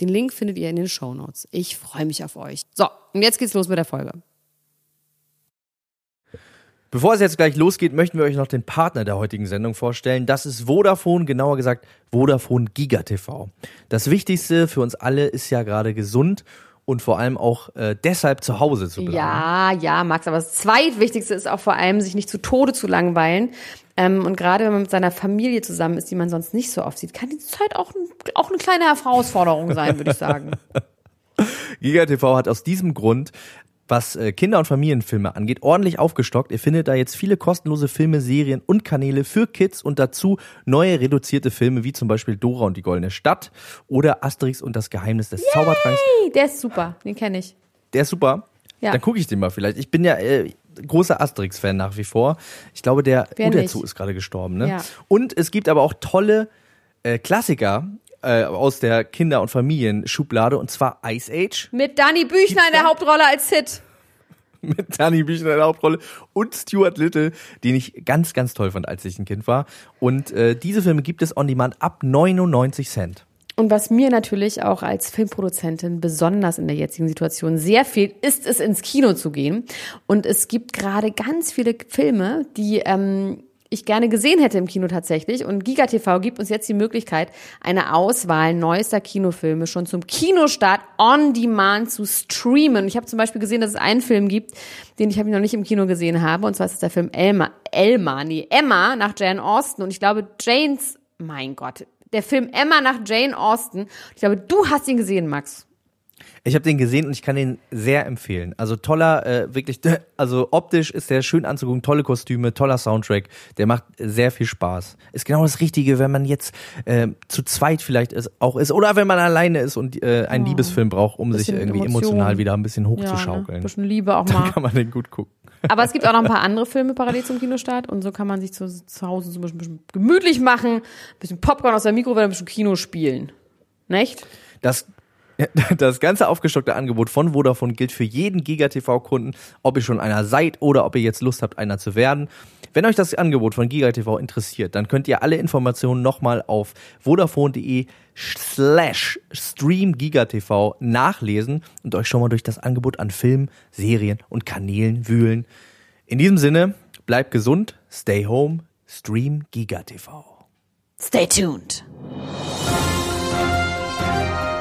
Den Link findet ihr in den Show Notes. Ich freue mich auf euch. So, und jetzt geht's los mit der Folge. Bevor es jetzt gleich losgeht, möchten wir euch noch den Partner der heutigen Sendung vorstellen. Das ist Vodafone, genauer gesagt Vodafone Giga TV. Das Wichtigste für uns alle ist ja gerade gesund und vor allem auch äh, deshalb zu Hause zu bleiben. Ja, ja, Max, aber das Zweitwichtigste ist auch vor allem, sich nicht zu Tode zu langweilen. Ähm, und gerade wenn man mit seiner Familie zusammen ist, die man sonst nicht so oft sieht, kann die Zeit auch, auch eine kleine Herausforderung sein, würde ich sagen. Giga TV hat aus diesem Grund was äh, Kinder- und Familienfilme angeht, ordentlich aufgestockt. Ihr findet da jetzt viele kostenlose Filme, Serien und Kanäle für Kids und dazu neue reduzierte Filme wie zum Beispiel Dora und die Goldene Stadt oder Asterix und das Geheimnis des Yay! Zaubertranks. Der ist super, den kenne ich. Der ist super. Ja. Dann gucke ich den mal vielleicht. Ich bin ja äh, großer Asterix-Fan nach wie vor. Ich glaube, der Uderzu ist gerade gestorben. Ne? Ja. Und es gibt aber auch tolle äh, Klassiker äh, aus der Kinder- und Familienschublade und zwar Ice Age. Mit Danny Büchner in der Hauptrolle als Hit. Mit Danny Büchner in der Hauptrolle und Stuart Little, den ich ganz, ganz toll fand, als ich ein Kind war. Und äh, diese Filme gibt es on demand ab 99 Cent. Und was mir natürlich auch als Filmproduzentin besonders in der jetzigen Situation sehr fehlt, ist es ins Kino zu gehen. Und es gibt gerade ganz viele Filme, die ähm, ich gerne gesehen hätte im Kino tatsächlich. Und GigaTV gibt uns jetzt die Möglichkeit, eine Auswahl neuester Kinofilme schon zum Kinostart on demand zu streamen. Ich habe zum Beispiel gesehen, dass es einen Film gibt, den ich noch nicht im Kino gesehen habe. Und zwar ist es der Film Elma, Elma, nee, Emma nach Jane Austen. Und ich glaube, Janes, mein Gott, der Film Emma nach Jane Austen. Ich glaube, du hast ihn gesehen, Max. Ich habe den gesehen und ich kann den sehr empfehlen. Also toller, äh, wirklich, also optisch ist der schön anzugucken, tolle Kostüme, toller Soundtrack, der macht sehr viel Spaß. Ist genau das Richtige, wenn man jetzt äh, zu zweit vielleicht ist, auch ist oder wenn man alleine ist und äh, einen oh. Liebesfilm braucht, um sich irgendwie Emotion. emotional wieder ein bisschen hochzuschaukeln. Ja, ne? Ein bisschen Liebe auch mal. Dann kann man den gut gucken. Aber es gibt auch noch ein paar andere Filme parallel zum Kinostart und so kann man sich zu, zu Hause so ein bisschen gemütlich machen, ein bisschen Popcorn aus der Mikrowelle, ein bisschen Kino spielen. Nicht? Das das ganze aufgestockte Angebot von Vodafone gilt für jeden GigaTV-Kunden, ob ihr schon einer seid oder ob ihr jetzt Lust habt, einer zu werden. Wenn euch das Angebot von GigaTV interessiert, dann könnt ihr alle Informationen nochmal auf vodafone.de slash streamgigatv nachlesen und euch schon mal durch das Angebot an Filmen, Serien und Kanälen wühlen. In diesem Sinne, bleibt gesund, stay home, stream GigaTV. Stay tuned.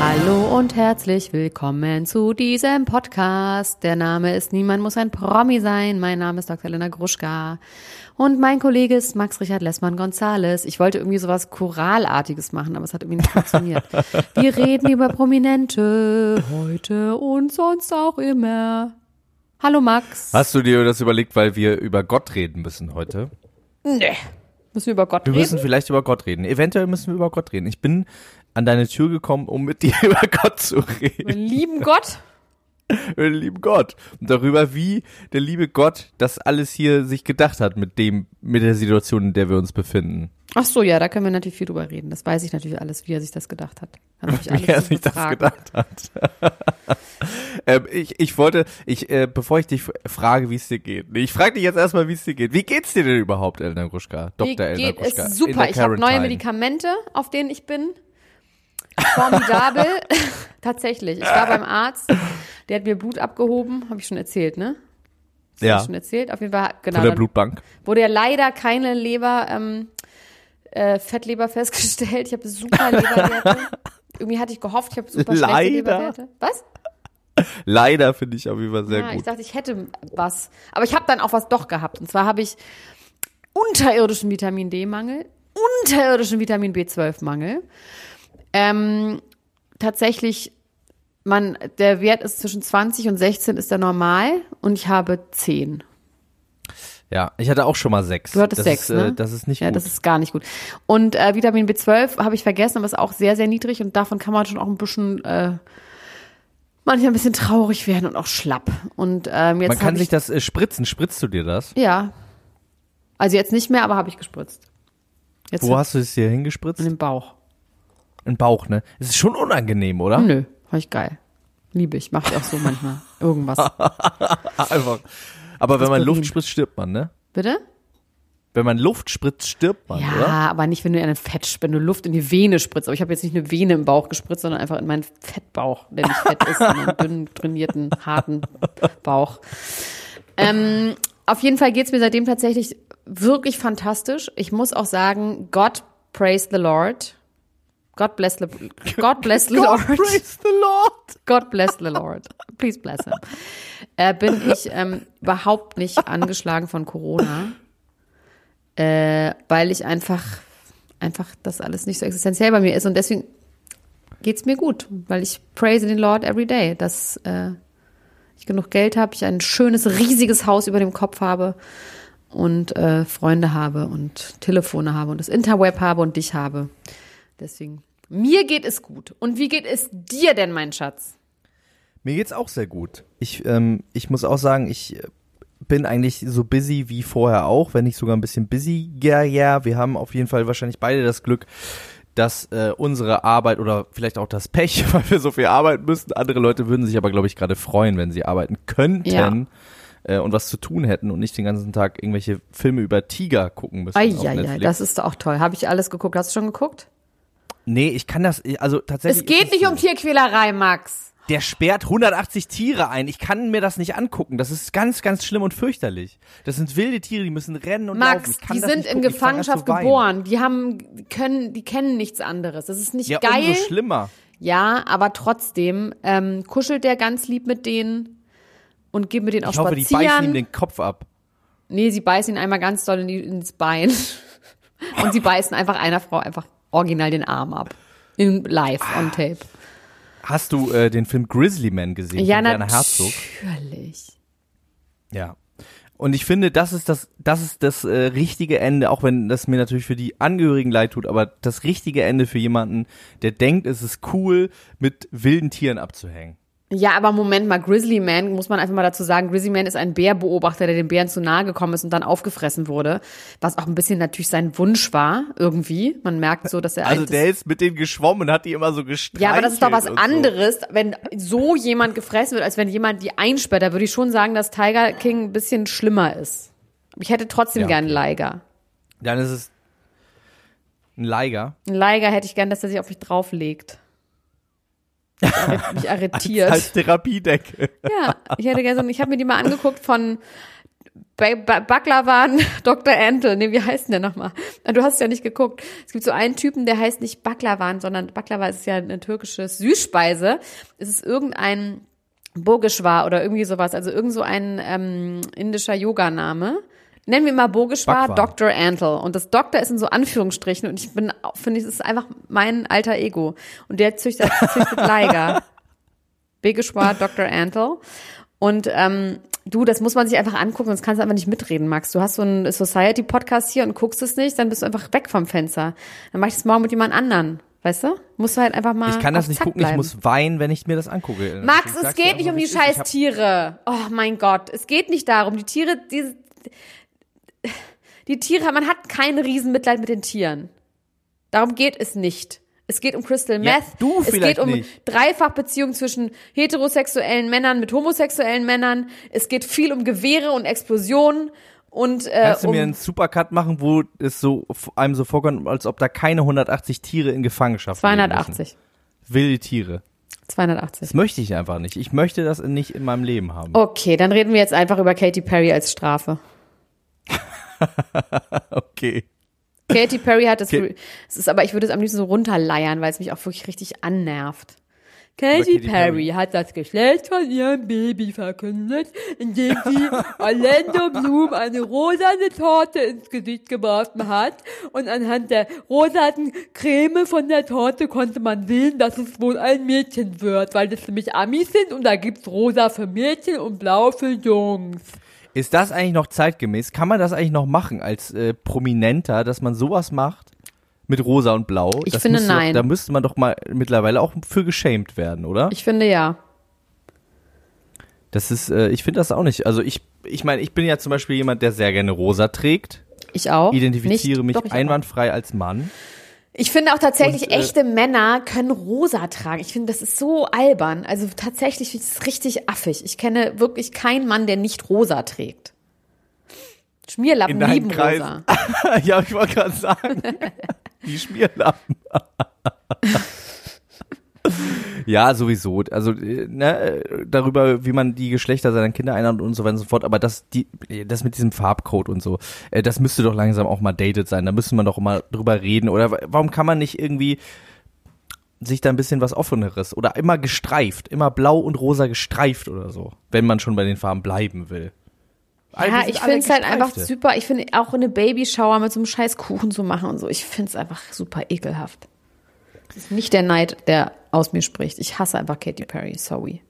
Hallo und herzlich willkommen zu diesem Podcast. Der Name ist Niemand muss ein Promi sein. Mein Name ist Dr. Elena Gruschka. Und mein Kollege ist Max Richard Lessmann Gonzales. Ich wollte irgendwie sowas Choralartiges machen, aber es hat irgendwie nicht funktioniert. Wir reden über Prominente heute und sonst auch immer. Hallo Max. Hast du dir das überlegt, weil wir über Gott reden müssen heute? Nee. Müssen wir über Gott wir reden? Wir müssen vielleicht über Gott reden. Eventuell müssen wir über Gott reden. Ich bin an deine Tür gekommen, um mit dir über Gott zu reden. Lieben Gott? lieben Gott und darüber, wie der liebe Gott das alles hier sich gedacht hat mit dem, mit der Situation, in der wir uns befinden. Ach so, ja, da können wir natürlich viel drüber reden. Das weiß ich natürlich alles, wie er sich das gedacht hat. wie er sich das gedacht hat. ähm, ich, ich wollte, ich, äh, bevor ich dich frage, wie es dir geht. Nee, ich frage dich jetzt erstmal, wie es dir geht. Wie geht's dir denn überhaupt, Elna Gruschka? Dr. Elna Gruschka. Super. Ich habe neue Medikamente, auf denen ich bin. Formidabel. Tatsächlich. Ich war beim Arzt, der hat mir Blut abgehoben, habe ich schon erzählt, ne? Das ja. schon erzählt. Auf jeden Fall, genau. Von der Blutbank. Wurde ja leider keine Leber, ähm, äh, Fettleber festgestellt. Ich habe super Leberwerte. Irgendwie hatte ich gehofft, ich habe super leider. schlechte Leberwerte. Was? Leider finde ich auf jeden Fall sehr ja, ich gut. dachte, ich hätte was. Aber ich habe dann auch was doch gehabt. Und zwar habe ich unterirdischen Vitamin D-Mangel, unterirdischen Vitamin B12-Mangel. Ähm, tatsächlich, man, der Wert ist zwischen 20 und 16 ist der normal und ich habe 10. Ja, ich hatte auch schon mal sechs. Du hattest das sechs, ist, ne? Äh, das ist nicht Ja, gut. das ist gar nicht gut. Und äh, Vitamin B12 habe ich vergessen, aber ist auch sehr, sehr niedrig und davon kann man schon auch ein bisschen, äh, manchmal ein bisschen traurig werden und auch schlapp. Und ähm, jetzt Man kann sich ich, das äh, spritzen. Spritzt du dir das? Ja. Also jetzt nicht mehr, aber habe ich gespritzt. Jetzt Wo hast du es hier hingespritzt? in den Bauch. Im Bauch, ne? Es ist schon unangenehm, oder? Nö, fand ich geil. Liebe ich, mache ich auch so manchmal. Irgendwas. Einfach. Aber wenn man. Luft spritzt, stirbt man, ne? Bitte? Wenn man Luft spritzt, stirbt man, Ja, oder? aber nicht, wenn du in ein Fett, wenn du Luft in die Vene spritzt. Aber ich habe jetzt nicht eine Vene im Bauch gespritzt, sondern einfach in meinen Fettbauch, der nicht fett ist, sondern dünn trainierten, harten Bauch. Ähm, auf jeden Fall geht's mir seitdem tatsächlich wirklich fantastisch. Ich muss auch sagen, God praise the Lord. God bless the, God bless the Lord. praise the Lord. God bless the Lord. Please bless him. Äh, bin ich ähm, überhaupt nicht angeschlagen von Corona, äh, weil ich einfach, einfach das alles nicht so existenziell bei mir ist und deswegen geht's mir gut, weil ich praise den Lord every day, dass äh, ich genug Geld habe, ich ein schönes, riesiges Haus über dem Kopf habe und äh, Freunde habe und Telefone habe und das Interweb habe und dich habe. Deswegen, mir geht es gut. Und wie geht es dir denn, mein Schatz? Mir geht's auch sehr gut. Ich, ähm, ich muss auch sagen, ich äh, bin eigentlich so busy wie vorher auch, wenn nicht sogar ein bisschen busier. Ja, wir haben auf jeden Fall wahrscheinlich beide das Glück, dass äh, unsere Arbeit oder vielleicht auch das Pech, weil wir so viel arbeiten müssen. Andere Leute würden sich aber, glaube ich, gerade freuen, wenn sie arbeiten könnten Ja. äh, und was zu tun hätten und nicht den ganzen Tag irgendwelche Filme über Tiger gucken müssen. Eieiei, Netflix. das ist doch auch toll. Habe ich alles geguckt? Hast du schon geguckt? Nee, ich kann das, also tatsächlich. Es geht nicht so. um Tierquälerei, Max. Der sperrt 180 Tiere ein. Ich kann mir das nicht angucken. Das ist ganz, ganz schlimm und fürchterlich. Das sind wilde Tiere, die müssen rennen und laufen. Max, kann die sind in Gefangenschaft geboren. Die haben, können, die kennen nichts anderes. Das ist nicht Ja, geil. umso schlimmer. Ja, aber trotzdem ähm, kuschelt der ganz lieb mit denen und geht mit denen auch Ich hoffe, die beißen ihm den Kopf ab. nee, sie beißen ihn einmal ganz doll in die, ins Bein. und sie beißen einfach einer Frau einfach original den Arm ab. In live Ah. on tape. Hast du äh, den Film Grizzly Man gesehen Ja, natürlich. Ja. Und ich finde, das ist das, das ist das äh, richtige Ende, auch wenn das mir natürlich für die Angehörigen leid tut, aber das richtige Ende für jemanden, der denkt, es ist cool, mit wilden Tieren abzuhängen. Ja, aber Moment mal, Grizzly Man, muss man einfach mal dazu sagen, Grizzly Man ist ein Bärbeobachter, der den Bären zu nahe gekommen ist und dann aufgefressen wurde, was auch ein bisschen natürlich sein Wunsch war, irgendwie. Man merkt so, dass er Also der ist mit denen geschwommen und hat die immer so gestreichelt. Ja, aber das ist doch was so. anderes, wenn so jemand gefressen wird, als wenn jemand die einsperrt. Da würde ich schon sagen, dass Tiger King ein bisschen schlimmer ist. Ich hätte trotzdem Ja, gern. Liger. Dann ist es ein Liger. Einen Liger hätte ich gern, dass er sich auf mich drauflegt. Mich arre- Mich arretiert. Als Therapiedecke. Ja, ich hätte einen- ich habe mir die mal angeguckt von bei Baklavan Dr. Antle. Nee, wie heißt denn der nochmal? Du hast ja nicht geguckt. Es gibt so einen Typen, der heißt nicht Baklavan, sondern Baklava ist ja eine türkische Süßspeise. Es ist irgendein Bogeshwar oder irgendwie sowas, also irgend so ein ähm, indischer Yoga-Name. Nennen wir mal Bogeshwar Bhagwan. Dr. Antle. Und das Doktor ist in so Anführungsstrichen und ich bin, finde ich, das ist einfach mein alter Ego. Und der züchtet, züchtet Liger. Begeshwar Dr. Antle. Und ähm, du, das muss man sich einfach angucken, sonst kannst du einfach nicht mitreden, Max. Du hast so einen Society-Podcast hier und guckst es nicht, dann bist du einfach weg vom Fenster. Dann mach ich das morgen mit jemand anderen. Weißt du? Musst du halt einfach mal. Ich kann das nicht Zack gucken, bleiben. ich muss weinen, wenn ich mir das angucke. Max, Ich es geht nicht um die scheiß Tiere. Oh mein Gott, es geht nicht darum. Die Tiere, die, die Tiere, man hat kein Riesenmitleid mit den Tieren. Darum geht es nicht. Es geht um Crystal Ja, Meth. du es geht um nicht. Dreifachbeziehungen zwischen heterosexuellen Männern mit homosexuellen Männern. Es geht viel um Gewehre und Explosionen und äh, Kannst du um mir einen Supercut machen, wo es so einem so vorkommt, als ob da keine 180 Tiere in Gefangenschaft müssen? 280. Wilde Tiere. 280. Das möchte ich einfach nicht. Ich möchte das nicht in meinem Leben haben. Okay, dann reden wir jetzt einfach über Katy Perry als Strafe. Okay. Katy Perry hat das, Okay. es ist aber, ich würde es am liebsten so runterleiern, weil es mich auch wirklich richtig annervt. Katy Perry. Hat das Geschlecht von ihrem Baby verkündet, indem sie Orlando Bloom eine rosane Torte ins Gesicht geworfen hat. Und anhand der rosanen Creme von der Torte konnte man sehen, dass es wohl ein Mädchen wird, weil das nämlich Amis sind und da gibt's rosa für Mädchen und blau für Jungs. Ist das eigentlich noch zeitgemäß? Kann man das eigentlich noch machen als äh, Prominenter, dass man sowas macht? Mit Rosa und Blau? Ich das finde, nein. Doch, da müsste man doch mal mittlerweile auch für geschämt werden, oder? Ich finde ja. Das ist, äh, ich finde das auch nicht. Also ich, ich meine, ich bin ja zum Beispiel jemand, der sehr gerne Rosa trägt. Ich auch. Identifiziere Nicht- mich doch, ich auch. einwandfrei als Mann. Ich finde auch tatsächlich, Und, äh, echte Männer können rosa tragen. Ich finde, das ist so albern. Also tatsächlich ich das richtig affig. Ich kenne wirklich keinen Mann, der nicht rosa trägt. Schmierlappen lieben Kreisen. rosa. ja, ich wollte gerade sagen. Die Schmierlappen. ja, sowieso. Also, äh, ne, darüber, wie man die Geschlechter seiner Kinder einordnet und so weiter und so fort. Aber das, die, das mit diesem Farbcode und so, äh, das müsste doch langsam auch mal dated sein. Da müsste man doch mal drüber reden. Oder wa- warum kann man nicht irgendwie sich da ein bisschen was offeneres oder immer gestreift, immer blau und rosa gestreift oder so, wenn man schon bei den Farben bleiben will. Ja, ich finde es halt einfach super. Ich finde auch eine Babyshower mit so einem scheiß Kuchen zu machen und so. Ich finde es einfach super ekelhaft. Das ist nicht der Neid, der aus mir spricht. Ich hasse einfach Katy Perry. Sorry.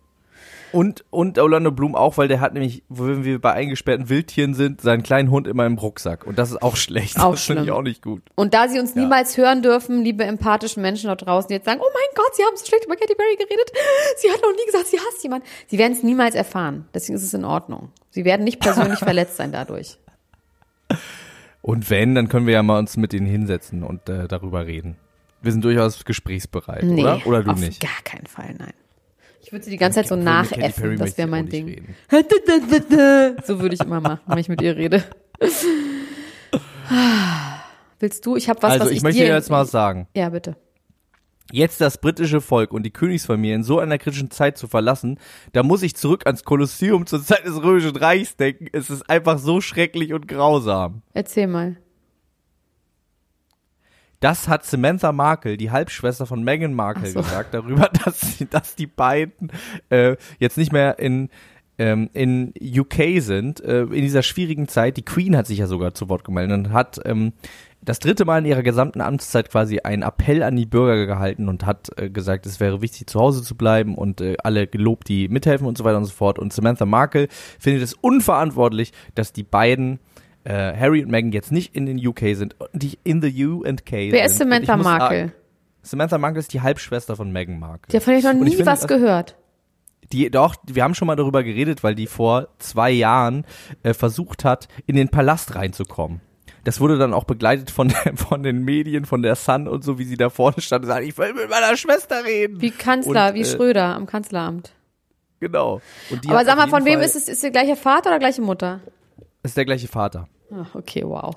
Und, und Orlando Bloom auch, weil der hat nämlich, wenn wir bei eingesperrten Wildtieren sind, seinen kleinen Hund immer im Rucksack. Und das ist auch schlecht. Auch das finde ich auch nicht gut. Und da sie uns niemals hören dürfen, liebe empathischen Menschen dort draußen, die jetzt sagen, oh mein Gott, sie haben so schlecht über Katy Perry geredet. Sie hat noch nie gesagt, sie hasst jemanden. Sie werden es niemals erfahren. Deswegen ist es in Ordnung. Sie werden nicht persönlich verletzt sein dadurch. Und wenn, dann können wir ja mal uns mit denen hinsetzen und äh, darüber reden. Wir sind durchaus gesprächsbereit, Nee, oder? Oder du auf nicht? gar keinen Fall, nein. Ich würde sie die ganze Zeit so nachäffen, das wäre mein Ding. So würde ich immer machen, wenn ich mit ihr rede. Willst du? Ich habe was, Also was ich, ich möchte dir dir jetzt mal was sagen. Ja, bitte. Jetzt das britische Volk und die Königsfamilie in so einer kritischen Zeit zu verlassen, da muss ich zurück ans Kolosseum zur Zeit des Römischen Reichs denken. Es ist einfach so schrecklich und grausam. Erzähl mal. Das hat Samantha Markle, die Halbschwester von Meghan Markle, so. gesagt darüber, dass, dass die beiden äh, jetzt nicht mehr in ähm, in UK sind, äh, in dieser schwierigen Zeit. Die Queen hat sich ja sogar zu Wort gemeldet und hat ähm, das dritte Mal in ihrer gesamten Amtszeit quasi einen Appell an die Bürger gehalten und hat äh, gesagt, es wäre wichtig, zu Hause zu bleiben und äh, alle gelobt, die mithelfen und so weiter und so fort. Und Samantha Markle findet es unverantwortlich, dass die beiden äh, Harry und Meghan jetzt nicht in den UK sind, die in the U and K Wer ist sind. Samantha Markle? sagen, Samantha Markle ist die Halbschwester von Meghan Markle. Davon habe ich noch nie ich finde, was das- gehört. Die, doch, wir haben schon mal darüber geredet, weil die vor zwei Jahren äh, versucht hat, in den Palast reinzukommen. Das wurde dann auch begleitet von, der, von den Medien, von der Sun und so, wie sie da vorne stand und sagt, ich will mit meiner Schwester reden. Wie Kanzler, Und, wie äh, Schröder am Kanzleramt. Genau. Die Aber sag mal, von wem Fall- ist es? Ist der gleiche Vater oder gleiche Mutter? Ist der gleiche Vater. Ach, okay, wow.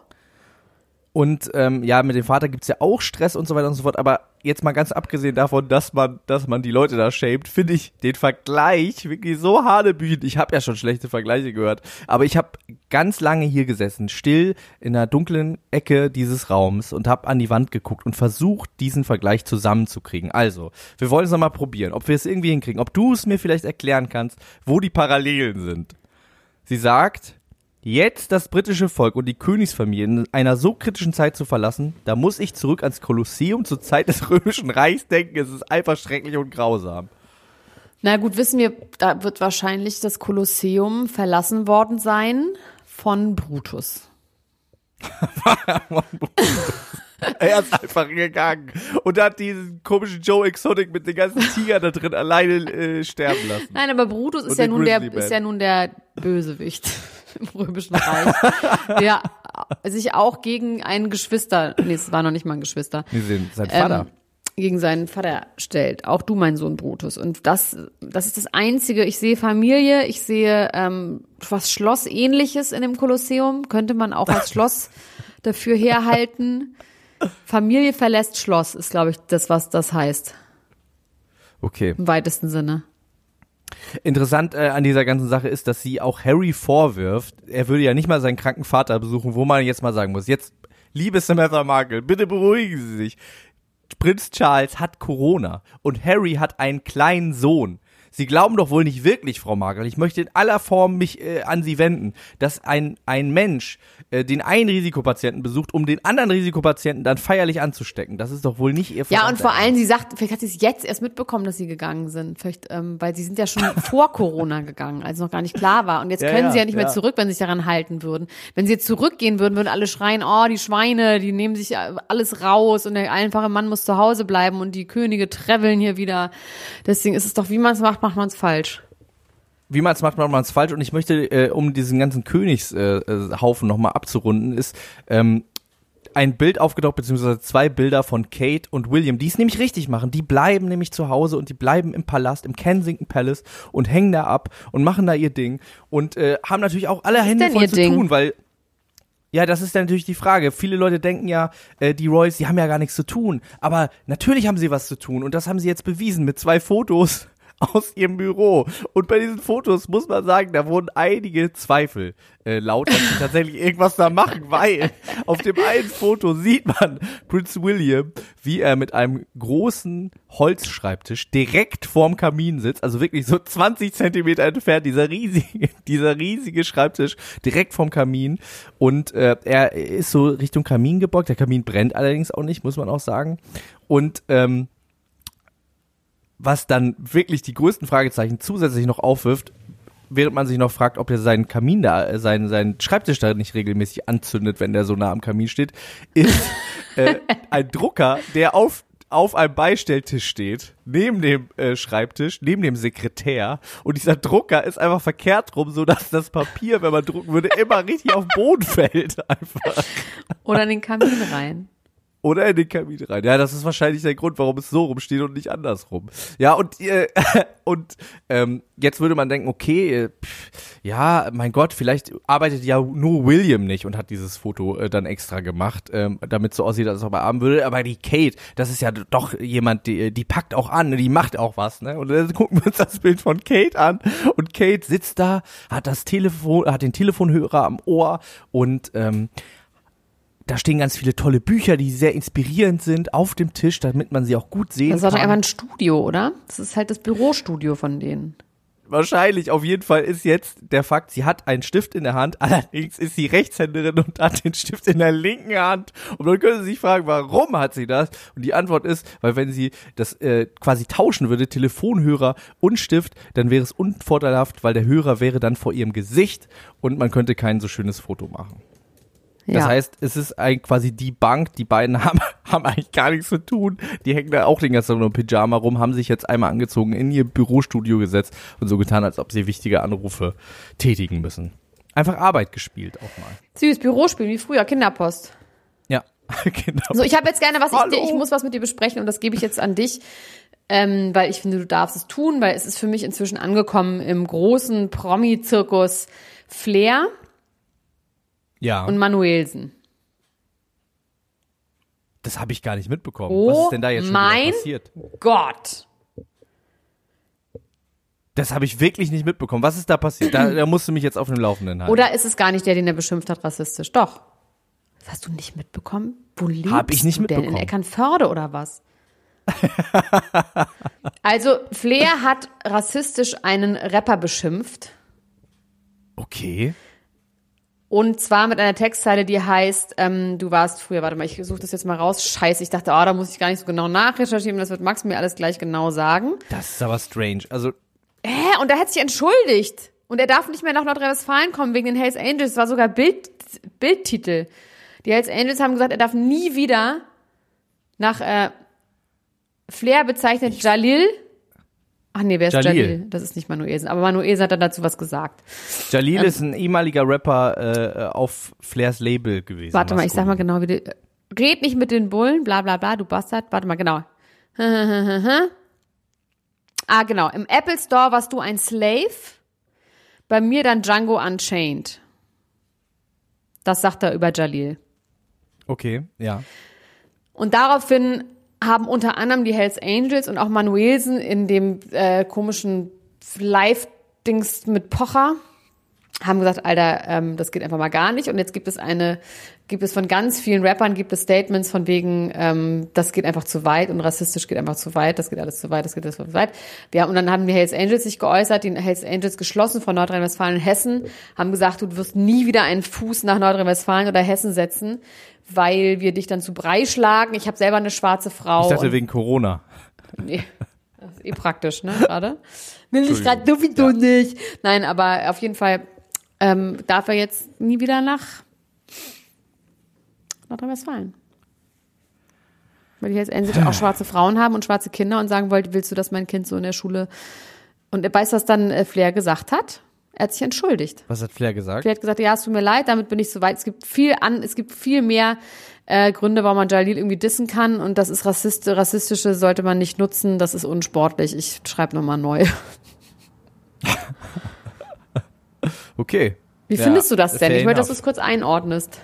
Und ähm, ja, mit dem Vater gibt's ja auch Stress und so weiter und so fort. Aber jetzt mal ganz abgesehen davon, dass man, dass man die Leute da schämt, finde ich den Vergleich wirklich so hanebüchend. Ich habe ja schon schlechte Vergleiche gehört. Aber ich habe ganz lange hier gesessen, still in einer dunklen Ecke dieses Raums und habe an die Wand geguckt und versucht, diesen Vergleich zusammenzukriegen. Also, wir wollen es nochmal probieren, ob wir es irgendwie hinkriegen, ob du es mir vielleicht erklären kannst, wo die Parallelen sind. Sie sagt, jetzt das britische Volk und die Königsfamilie in einer so kritischen Zeit zu verlassen, da muss ich zurück ans Kolosseum zur Zeit des Römischen Reichs denken. Es ist einfach schrecklich und grausam. Na gut, wissen wir, da wird wahrscheinlich das Kolosseum verlassen worden sein von Brutus. Er ist einfach gegangen und hat diesen komischen Joe Exotic mit den ganzen Tigern da drin alleine äh, sterben lassen. Nein, aber Brutus ist Und ja nun der, ist ja nun der Bösewicht im Römischen Reich, der sich auch gegen einen Geschwister, nee, es war noch nicht mal ein Geschwister, sehen sein Vater. ähm, gegen seinen Vater stellt. Auch du, mein Sohn Brutus. Und das, das ist das Einzige. Ich sehe Familie, ich sehe ähm, was Schlossähnliches in dem Kolosseum. Könnte man auch als Schloss dafür herhalten. Familie verlässt Schloss, ist, glaube ich, das, was das heißt. okay. Im weitesten Sinne. Interessant äh, an dieser ganzen Sache ist, dass sie auch Harry vorwirft, er würde ja nicht mal seinen kranken Vater besuchen, wo man jetzt mal sagen muss, jetzt, liebe Samantha Markle, bitte beruhigen Sie sich. Prinz Charles hat Corona und Harry hat einen kleinen Sohn. Sie glauben doch wohl nicht wirklich, Frau Margret, ich möchte in aller Form mich äh, an Sie wenden, dass ein, ein Mensch äh, den einen Risikopatienten besucht, um den anderen Risikopatienten dann feierlich anzustecken. Das ist doch wohl nicht Ihr Ja, und vor allem, sie sagt, vielleicht hat sie es jetzt erst mitbekommen, dass sie gegangen sind. Vielleicht, ähm, weil sie sind ja schon vor Corona gegangen, als noch gar nicht klar war. Und jetzt Ja, können ja, sie ja nicht mehr ja. zurück, wenn sie sich daran halten würden. Wenn sie jetzt zurückgehen würden, würden alle schreien, oh, die Schweine, die nehmen sich alles raus und der einfache Mann muss zu Hause bleiben und die Könige traveln hier wieder. Deswegen ist es doch, wie man es macht, macht man es falsch. wie man es macht, macht man es falsch. Und ich möchte, äh, um diesen ganzen Königshaufen äh, nochmal abzurunden, ist ähm, ein Bild aufgetaucht, beziehungsweise zwei Bilder von Kate und William, die es nämlich richtig machen. Die bleiben nämlich zu Hause und die bleiben im Palast, im Kensington Palace und hängen da ab und machen da ihr Ding und äh, haben natürlich auch alle Hände voll zu Ding? tun, weil ja, das ist dann natürlich die Frage. Viele Leute denken ja, äh, die Royals, die haben ja gar nichts zu tun. Aber natürlich haben sie was zu tun und das haben sie jetzt bewiesen mit zwei Fotos aus ihrem Büro. Und bei diesen Fotos muss man sagen, da wurden einige Zweifel äh, laut, dass sie tatsächlich irgendwas da machen, weil auf dem einen Foto sieht man Prinz William, wie er mit einem großen Holzschreibtisch direkt vorm Kamin sitzt, also wirklich so 20 Zentimeter entfernt, dieser riesige, dieser riesige Schreibtisch direkt vorm Kamin. Und äh, er ist so Richtung Kamin gebeugt. Der Kamin brennt allerdings auch nicht, muss man auch sagen. Und ähm, was dann wirklich die größten Fragezeichen zusätzlich noch aufwirft, während man sich noch fragt, ob er seinen Kamin da, äh, seinen, seinen Schreibtisch da nicht regelmäßig anzündet, wenn der so nah am Kamin steht, ist äh, ein Drucker, der auf auf einem Beistelltisch steht, neben dem äh, Schreibtisch, neben dem Sekretär und dieser Drucker ist einfach verkehrt rum, so dass das Papier, wenn man drucken würde, immer richtig auf den Boden fällt einfach. Oder in den Kamin rein. Oder in den Kamin rein. Ja, das ist wahrscheinlich der Grund, warum es so rumsteht und nicht andersrum. Ja, und, äh, und ähm, jetzt würde man denken, okay, äh, pff, ja, mein Gott, vielleicht arbeitet ja nur William nicht und hat dieses Foto äh, dann extra gemacht, ähm, damit so aussieht, als ob er arbeiten würde. Aber die Kate, das ist ja doch jemand, die, die packt auch an, die macht auch was, ne? Und dann gucken wir uns das Bild von Kate an und Kate sitzt da, hat das Telefon, hat den Telefonhörer am Ohr und ähm, da stehen ganz viele tolle Bücher, die sehr inspirierend sind, auf dem Tisch, damit man sie auch gut sehen Das ist doch kann. einfach ein Studio, oder? Das ist halt das Bürostudio von denen. Wahrscheinlich, auf jeden Fall ist jetzt der Fakt, sie hat einen Stift in der Hand, allerdings ist sie Rechtshänderin und hat den Stift in der linken Hand. Und dann können Sie sich fragen, warum hat sie das? Und die Antwort ist, weil wenn sie das äh, quasi tauschen würde, Telefonhörer und Stift, dann wäre es unvorteilhaft, weil der Hörer wäre dann vor ihrem Gesicht und man könnte kein so schönes Foto machen. Ja. Das heißt, es ist eigentlich quasi die Bank, die beiden haben, haben eigentlich gar nichts zu tun. Die hängen da auch den ganzen Tag nur im Pyjama rum, haben sich jetzt einmal angezogen, in ihr Bürostudio gesetzt und so getan, als ob sie wichtige Anrufe tätigen müssen. Einfach Arbeit gespielt auch mal. Süß, Bürospiel, wie früher, Kinderpost. Ja, genau. So, ich habe jetzt gerne was, ich, ich muss was mit dir besprechen und das gebe ich jetzt an dich, ähm, weil ich finde, du darfst es tun, weil es ist für mich inzwischen angekommen im großen Promi-Zirkus Flair ja, und Manuelsen. das habe ich gar nicht mitbekommen. Oh Was ist denn da jetzt schon mein- passiert? Gott! Das habe ich wirklich nicht mitbekommen. Was ist da passiert? Da, da musst du mich jetzt auf dem Laufenden halten. Oder ist es gar nicht der, den er beschimpft hat, rassistisch? Doch. Das hast du nicht mitbekommen? Wo lebst Hab ich nicht du denn? In mitbekommen. Eckernförde oder was? also, Flair hat rassistisch einen Rapper beschimpft. Okay. Und zwar mit einer Textzeile, die heißt, ähm, du warst früher, warte mal, ich suche das jetzt mal raus. Scheiße, ich dachte, oh, da muss ich gar nicht so genau nachrecherchieren, das wird Max mir alles gleich genau sagen. Das ist aber strange. Also, Hä? Und da hat sich entschuldigt. Und er darf nicht mehr nach Nordrhein-Westfalen kommen wegen den Hells Angels. Das war sogar Bild, Bildtitel. Die Hells Angels haben gesagt, er darf nie wieder nach äh, Flair bezeichnet Jalil. Ach nee, wer ist Jalil. Jalil? Das ist nicht Manuelsen. Aber Manuelsen hat dann dazu was gesagt. Jalil Ähm. ist ein ehemaliger Rapper äh, auf Flairs Label gewesen. Warte mal, ich sag mal genau, wie du. Red nicht mit den Bullen, bla bla bla, du Bastard. Warte mal, genau. ah, genau. Im Apple Store warst du ein Slave. Bei mir dann Django Unchained. Das sagt er über Jalil. Okay, ja. Und daraufhin haben unter anderem die Hells Angels und auch Manuelsen in dem äh, komischen Live-Dings mit Pocher haben gesagt, Alter, ähm, das geht einfach mal gar nicht. Und jetzt gibt es eine, gibt es von ganz vielen Rappern gibt es Statements von wegen, ähm, das geht einfach zu weit und rassistisch geht einfach zu weit, das geht alles zu weit, das geht alles zu weit. Wir haben, und dann haben die Hells Angels sich geäußert, die Hells Angels geschlossen von Nordrhein-Westfalen und Hessen, haben gesagt, du wirst nie wieder einen Fuß nach Nordrhein-Westfalen oder Hessen setzen, weil wir dich dann zu Brei schlagen. Ich habe selber eine schwarze Frau. Ich dachte wegen Corona. Nee. Das ist eh praktisch, ne, gerade? Will ich gerade sowieso nicht. Nein, aber auf jeden Fall ähm, darf er jetzt nie wieder nach Nordrhein-Westfalen. Weil die jetzt endlich auch schwarze Frauen haben und schwarze Kinder und sagen wollte, willst du, dass mein Kind so in der Schule. Und er weiß, was dann äh, Flair gesagt hat? Er hat sich entschuldigt. Was hat Flair gesagt? Flair hat gesagt, ja, es tut mir leid, damit bin ich so weit. Es gibt viel an, es gibt viel mehr äh, Gründe, warum man Jalil irgendwie dissen kann und das ist Rassist, rassistische sollte man nicht nutzen, das ist unsportlich. Ich schreibe nochmal neu. Okay. Wie Ja, findest du das denn? Ich wollte, dass du es kurz einordnest.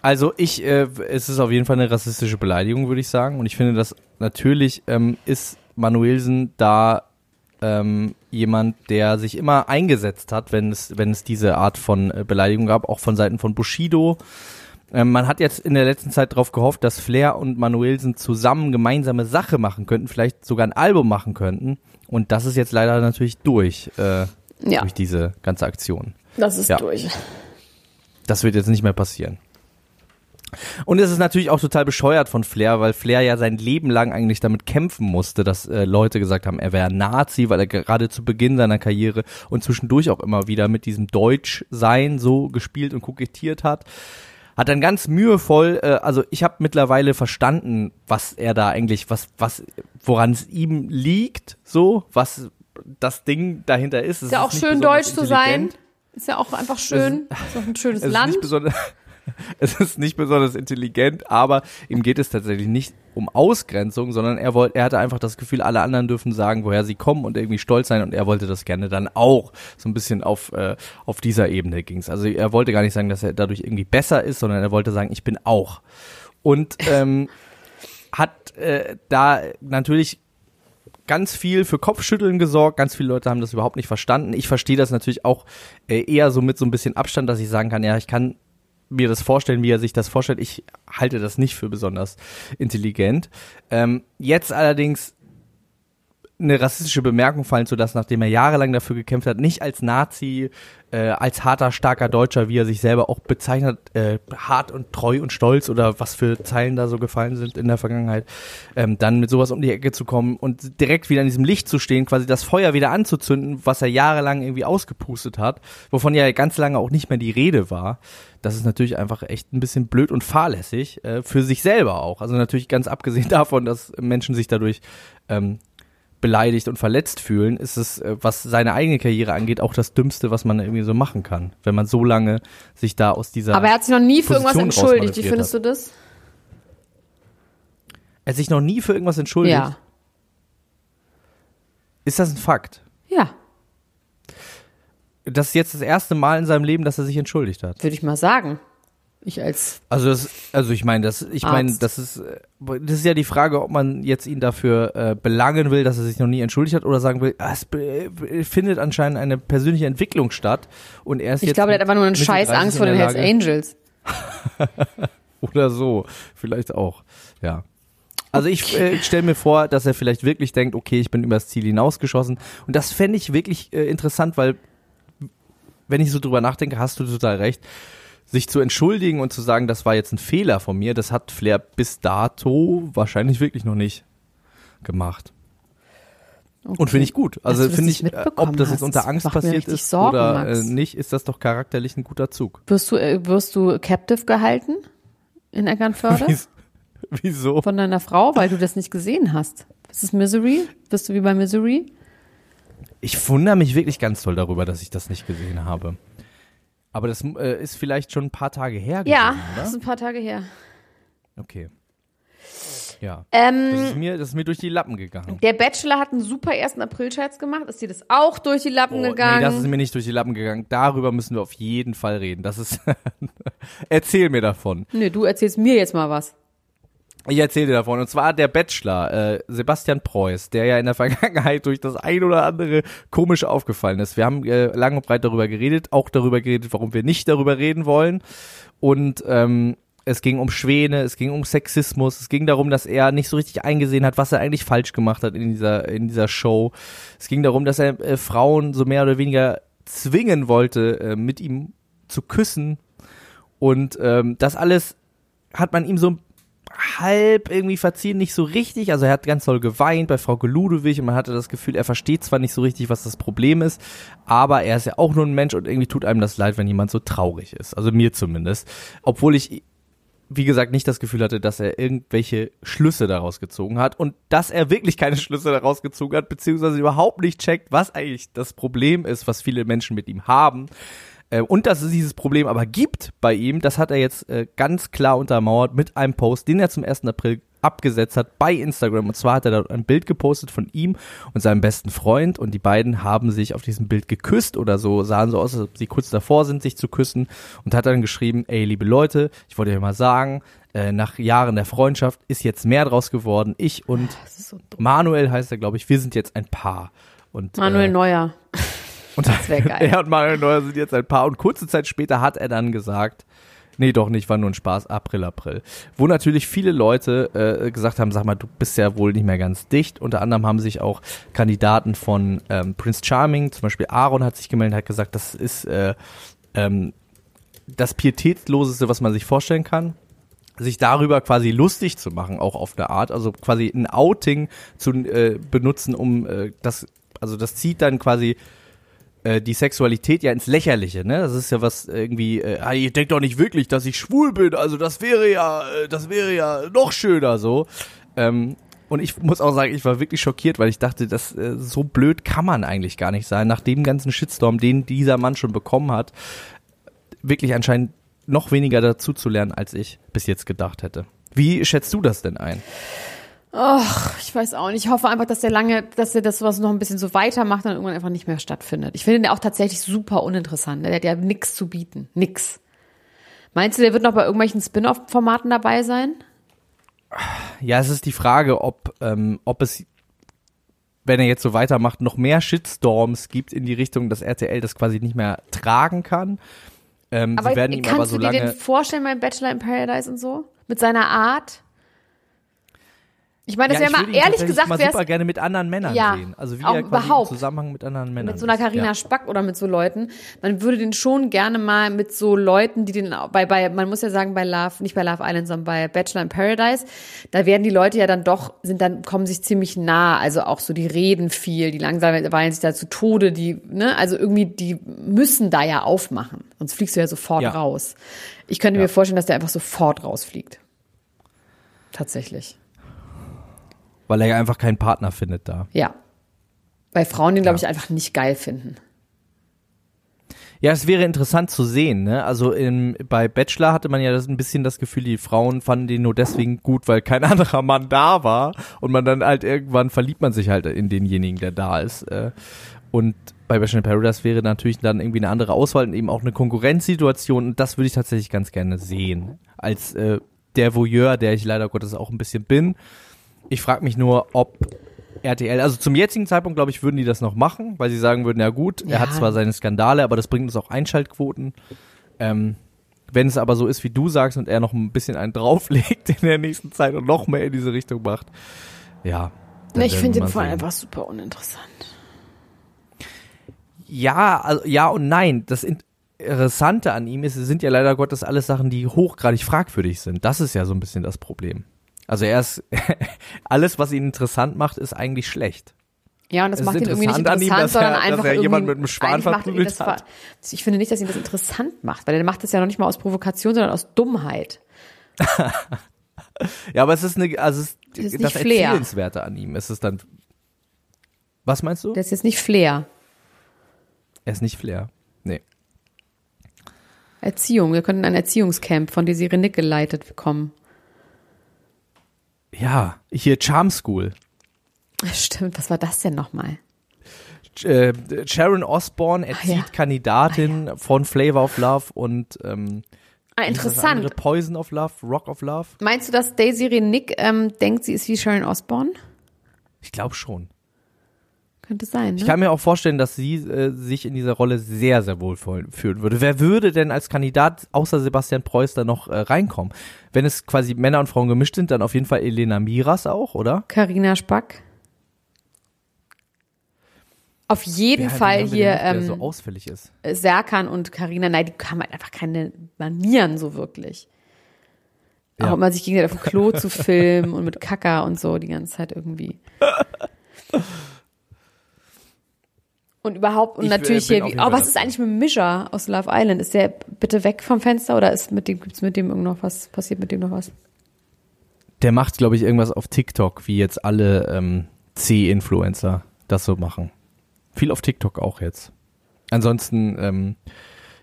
Also ich, äh, es ist auf jeden Fall eine rassistische Beleidigung, würde ich sagen. Und ich finde, dass natürlich ähm, ist Manuelsen da ähm, jemand, der sich immer eingesetzt hat, wenn es, wenn es diese Art von äh, Beleidigung gab, auch von Seiten von Bushido. Ähm, man hat jetzt in der letzten Zeit darauf gehofft, dass Flair und Manuelsen zusammen gemeinsame Sache machen könnten, vielleicht sogar ein Album machen könnten. Und das ist jetzt leider natürlich durch, äh, Ja, durch diese ganze Aktion. das ist Ja. durch. Das wird jetzt nicht mehr passieren. Und es ist natürlich auch total bescheuert von Flair, weil Flair ja sein Leben lang eigentlich damit kämpfen musste, dass äh, Leute gesagt haben, er wäre Nazi, weil er gerade zu Beginn seiner Karriere und zwischendurch auch immer wieder mit diesem Deutschsein so gespielt und kokettiert hat. Hat dann ganz mühevoll, äh, also ich habe mittlerweile verstanden, was er da eigentlich, was, was, woran es ihm liegt, so, was das Ding dahinter ist. Es Ist ja auch nicht schön deutsch zu sein. Ist ja auch einfach schön. Ist auch ein schönes Es ist, Land. nicht besonders, es ist nicht besonders intelligent, aber ihm geht es tatsächlich nicht um Ausgrenzung, sondern er wollte, er hatte einfach das Gefühl, alle anderen dürfen sagen, woher sie kommen und irgendwie stolz sein und er wollte das gerne dann auch. So ein bisschen auf, äh, auf dieser Ebene ging's. Also er wollte gar nicht sagen, dass er dadurch irgendwie besser ist, sondern er wollte sagen, ich bin auch. Und ähm, hat äh, da natürlich ganz viel für Kopfschütteln gesorgt. Ganz viele Leute haben das überhaupt nicht verstanden. Ich verstehe das natürlich auch äh, eher so mit so ein bisschen Abstand, dass ich sagen kann, ja, ich kann mir das vorstellen, wie er sich das vorstellt. Ich halte das nicht für besonders intelligent. Ähm, jetzt allerdings eine rassistische Bemerkung fallen zu lassen, nachdem er jahrelang dafür gekämpft hat, nicht als Nazi, äh, als harter, starker Deutscher, wie er sich selber auch bezeichnet, äh, hart und treu und stolz oder was für Zeilen da so gefallen sind in der Vergangenheit, ähm, dann mit sowas um die Ecke zu kommen und direkt wieder in diesem Licht zu stehen, quasi das Feuer wieder anzuzünden, was er jahrelang irgendwie ausgepustet hat, wovon ja ganz lange auch nicht mehr die Rede war. Das ist natürlich einfach echt ein bisschen blöd und fahrlässig, äh, für sich selber auch. Also natürlich ganz abgesehen davon, dass Menschen sich dadurch ähm, beleidigt und verletzt fühlen, ist es, äh, was seine eigene Karriere angeht, auch das Dümmste, was man irgendwie so machen kann. Wenn man so lange sich da aus dieser. Aber er hat sich noch nie für irgendwas entschuldigt. Wie findest du das? er hat sich noch nie für irgendwas entschuldigt. Ja. Ist das ein Fakt? Ja, Das ist jetzt das erste Mal in seinem Leben, dass er sich entschuldigt hat. würde ich mal sagen. Ich als Also das, also ich meine, das, ich meine, das ist, äh, das ist ja die Frage, ob man jetzt ihn dafür äh, belangen will, dass er sich noch nie entschuldigt hat, oder sagen will, ah, es äh, findet anscheinend eine persönliche Entwicklung statt und er ist ich jetzt glaube, der hat einfach nur eine scheiß 30 Angst vor den Hells Angels. Oder so, vielleicht auch, ja. Also ich äh, stelle mir vor, dass er vielleicht wirklich denkt, okay, ich bin übers Ziel hinausgeschossen. Und das fände ich wirklich äh, interessant, weil wenn ich so drüber nachdenke, hast du total recht. Sich zu entschuldigen und zu sagen, das war jetzt ein Fehler von mir, das hat Flair bis dato wahrscheinlich wirklich noch nicht gemacht. Und finde ich gut. Also finde ich, äh, ob das hast, jetzt unter Angst passiert ist Sorgen, oder Max. äh, nicht, ist das doch charakterlich ein guter Zug. Wirst du, äh, wirst du captive gehalten in Eckernförde Wies- Wieso? von deiner Frau, weil du das nicht gesehen hast? Ist es Misery? Bist du wie bei Misery? Ich wundere mich wirklich ganz toll darüber, dass ich das nicht gesehen habe. Aber das äh, ist vielleicht schon ein paar Tage her gewesen, Ja, das ist oder? ein paar Tage her. Okay. Ja. Ähm, Das ist, mir, das ist mir durch die Lappen gegangen. der Bachelor hat einen super ersten April-Scherz gemacht. Ist dir das auch durch die Lappen Oh, gegangen? nee, das ist mir nicht durch die Lappen gegangen. Darüber müssen wir auf jeden Fall reden. Das ist. Erzähl mir davon. Nö, du erzählst mir jetzt mal was. Ich erzähle dir davon. Und zwar der Bachelor, äh, Sebastian Preuß, der ja in der Vergangenheit durch das ein oder andere komisch aufgefallen ist. Wir haben äh, lang und breit darüber geredet, auch darüber geredet, warum wir nicht darüber reden wollen. Und ähm, es ging um Schwäne, es ging um Sexismus, es ging darum, dass er nicht so richtig eingesehen hat, was er eigentlich falsch gemacht hat in dieser, in dieser Show. Es ging darum, dass er äh, Frauen so mehr oder weniger zwingen wollte, äh, mit ihm zu küssen. Und ähm, das alles hat man ihm so halb irgendwie verziehen, nicht so richtig. Also er hat ganz doll geweint bei Frau Ludewig und man hatte das Gefühl, er versteht zwar nicht so richtig, was das Problem ist, aber er ist ja auch nur ein Mensch und irgendwie tut einem das leid, wenn jemand so traurig ist. Also mir zumindest. Obwohl ich wie gesagt, nicht das Gefühl hatte, dass er irgendwelche Schlüsse daraus gezogen hat und dass er wirklich keine Schlüsse daraus gezogen hat, beziehungsweise überhaupt nicht checkt, was eigentlich das Problem ist, was viele Menschen mit ihm haben. Äh, und dass es dieses Problem aber gibt bei ihm, das hat er jetzt äh, ganz klar untermauert mit einem Post, den er zum 1. April abgesetzt hat bei Instagram. Und zwar hat er da ein Bild gepostet von ihm und seinem besten Freund und die beiden haben sich auf diesem Bild geküsst oder so, sahen so aus, als ob sie kurz davor sind, sich zu küssen und hat dann geschrieben, ey, liebe Leute, ich wollte euch mal sagen, äh, nach Jahren der Freundschaft ist jetzt mehr draus geworden. Ich und so Manuel heißt er, glaube ich, wir sind jetzt ein Paar. Und, Manuel äh, Neuer. Und Das wär geil. er und Manuel Neuer sind jetzt ein Paar. Und kurze Zeit später hat er dann gesagt, nee, doch nicht, war nur ein Spaß, April, April. Wo natürlich viele Leute äh, gesagt haben, sag mal, du bist ja wohl nicht mehr ganz dicht. Unter anderem haben sich auch Kandidaten von ähm, Prince Charming, zum Beispiel Aaron hat sich gemeldet, hat gesagt, das ist äh, ähm, das pietätloseste, was man sich vorstellen kann sich darüber quasi lustig zu machen, auch auf eine Art, also quasi ein Outing zu äh, benutzen, um äh, das, also das zieht dann quasi äh, die Sexualität ja ins Lächerliche, ne? Das ist ja was irgendwie, äh, ah, ihr denkt doch nicht wirklich, dass ich schwul bin, also das wäre ja, äh, das wäre ja noch schöner so. Ähm, und ich muss auch sagen, ich war wirklich schockiert, weil ich dachte, das äh, so blöd kann man eigentlich gar nicht sein, nach dem ganzen Shitstorm, den dieser Mann schon bekommen hat, wirklich anscheinend noch weniger dazu zu lernen, als ich bis jetzt gedacht hätte. Wie schätzt du das denn ein? Ach, ich weiß auch nicht. Ich hoffe einfach, dass der lange, dass er das sowas noch ein bisschen so weitermacht und irgendwann einfach nicht mehr stattfindet. Ich finde den auch tatsächlich super uninteressant. Der hat ja nichts zu bieten. Nix. Meinst du, der wird noch bei irgendwelchen Spin-off-Formaten dabei sein? Ja, es ist die Frage, ob, ähm, ob es, wenn er jetzt so weitermacht, noch mehr Shitstorms gibt in die Richtung, dass RTL das quasi nicht mehr tragen kann. Ähm, Aber sie werden ihm kannst aber so du dir lange. den vorstellen beim Bachelor in Paradise und so? Mit seiner Art? Ich meine, das ja, wäre mal ehrlich gesagt, mal wäre super gerne mit anderen Männern Ja, sehen. Also wie auch er quasi überhaupt. im Zusammenhang mit anderen Männern mit so einer. Karina Ja. Spack oder mit so Leuten. Man würde den schon gerne mal mit so Leuten, die den bei bei man muss ja sagen bei Love, nicht bei Love Island, sondern bei Bachelor in Paradise, da werden die Leute ja dann doch sind dann kommen sich ziemlich nah, also auch so die reden viel, die langweilen sich da zu Tode, die ne, also irgendwie die müssen da ja aufmachen, sonst fliegst du ja sofort Ja. raus. Ich könnte mir vorstellen, dass der einfach sofort rausfliegt. Tatsächlich. Weil er ja einfach keinen Partner findet da. Ja. Weil Frauen den, glaube Ja. ich, einfach nicht geil finden. Ja, es wäre interessant zu sehen, ne? Also im, bei Bachelor hatte man ja das, ein bisschen das Gefühl, die Frauen fanden den nur deswegen gut, weil kein anderer Mann da war und man dann halt irgendwann verliebt man sich halt in denjenigen, der da ist. äh. Und bei Bachelor in Paradise wäre natürlich dann irgendwie eine andere Auswahl und eben auch eine Konkurrenzsituation und das würde ich tatsächlich ganz gerne sehen. Als äh, der Voyeur, der ich leider Gottes auch ein bisschen bin. Ich frage mich nur, ob RTL, also zum jetzigen Zeitpunkt, glaube ich, würden die das noch machen, weil sie sagen würden, ja gut, Ja. er hat zwar seine Skandale, aber das bringt uns auch Einschaltquoten. Ähm, wenn es aber so ist, wie du sagst und er noch ein bisschen einen drauflegt in der nächsten Zeit und noch mehr in diese Richtung macht, ja. ich finde den vor allem einfach super uninteressant. Ja, also, ja und nein. Das Interessante an ihm ist, es sind ja leider Gottes alles Sachen, die hochgradig fragwürdig sind. Das ist ja so ein bisschen das Problem. Also er ist, alles, was ihn interessant macht, ist eigentlich schlecht. Ja, und das Es macht ihn irgendwie nicht interessant an ihm, er- sondern dass einfach er jemanden mit einem Schwan verprügelt das hat. Ich finde nicht, dass ihn das interessant macht, weil er macht das ja noch nicht mal aus Provokation, sondern aus Dummheit. Ja, aber es ist eine, also es Das ist das. Erzählenswerte an ihm. Es ist dann, was meinst du? Der ist jetzt nicht Flair. Er ist nicht Flair. Nee. Erziehung. Wir können in ein Erziehungscamp von Desiree Nick geleitet bekommen. Ja, hier Charm School. Stimmt, was war das denn nochmal? Äh, Sharon Osbourne Ach erzieht ja. Kandidatin von Flavor of Love und ähm, Ah, interessant. andere? Poison of Love, Rock of Love? Meinst du, dass Daisy Nick ähm, denkt, sie ist wie Sharon Osbourne? Ich glaube schon. Könnte sein, ne? Ich kann mir auch vorstellen, dass sie äh, sich in dieser Rolle sehr, sehr wohl fühlen würde. Wer würde denn als Kandidat außer Sebastian Preuß da noch äh, reinkommen? Wenn es quasi Männer und Frauen gemischt sind, dann auf jeden Fall Elena Miras auch, oder? Carina Spack. Auf jeden Wer- Fall hier ähm, so ausfällig ist. Serkan und Karina, nein, die haben halt einfach keine Manieren so wirklich. Ja. Auch immer sich gegenseitig auf dem Klo zu filmen und mit Kacker und so die ganze Zeit irgendwie. Und überhaupt, und Ich, natürlich hier, wie, oh, was ist eigentlich mit Mischa aus Love Island? Ist der bitte weg vom Fenster oder ist mit dem, gibt's mit dem irgend noch was, passiert mit dem noch was? Der macht, glaube ich, irgendwas auf TikTok, wie jetzt alle ähm, C-Influencer das so machen. Viel auf TikTok auch jetzt. Ansonsten, ähm,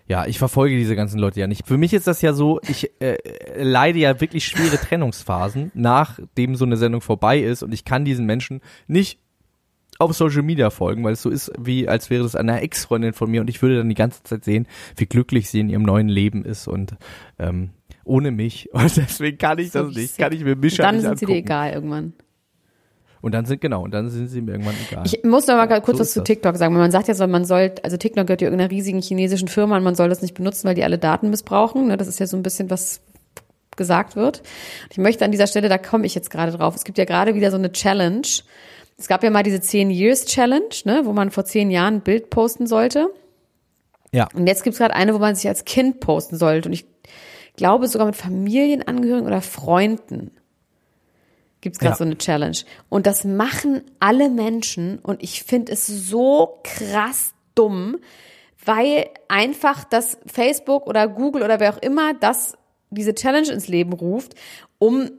ja, ich verfolge diese ganzen Leute ja nicht. Für mich ist das ja so, ich äh, leide ja wirklich schwere Trennungsphasen, nachdem so eine Sendung vorbei ist und ich kann diesen Menschen nicht auf Social Media folgen, weil es so ist, wie als wäre das eine Ex-Freundin von mir und ich würde dann die ganze Zeit sehen, wie glücklich sie in ihrem neuen Leben ist und ähm, ohne mich. Und deswegen kann ich das nicht, kann ich mir Und Mischa dann nicht sind sie dir egal irgendwann. Und dann sind, genau, und dann sind sie mir irgendwann egal. Ich muss noch mal ganz kurz So was zu. TikTok sagen. weil Man sagt ja so, man soll, also TikTok gehört ja irgendeiner riesigen chinesischen Firma und man soll das nicht benutzen, weil die alle Daten missbrauchen. Ne, Das ist ja so ein bisschen was gesagt wird. Und ich möchte an dieser Stelle, da komme ich jetzt gerade drauf. Es gibt ja gerade wieder so eine Challenge. Es gab ja mal diese 10 Years Challenge, ne, wo man vor zehn Jahren ein Bild posten sollte. ja, Und jetzt gibt's gerade eine, wo man sich als Kind posten sollte. Und ich glaube sogar mit Familienangehörigen oder Freunden gibt's gerade Ja. so eine Challenge. Und das machen alle Menschen. Und ich finde es so krass dumm, weil einfach das Facebook oder Google oder wer auch immer das diese Challenge ins Leben ruft, um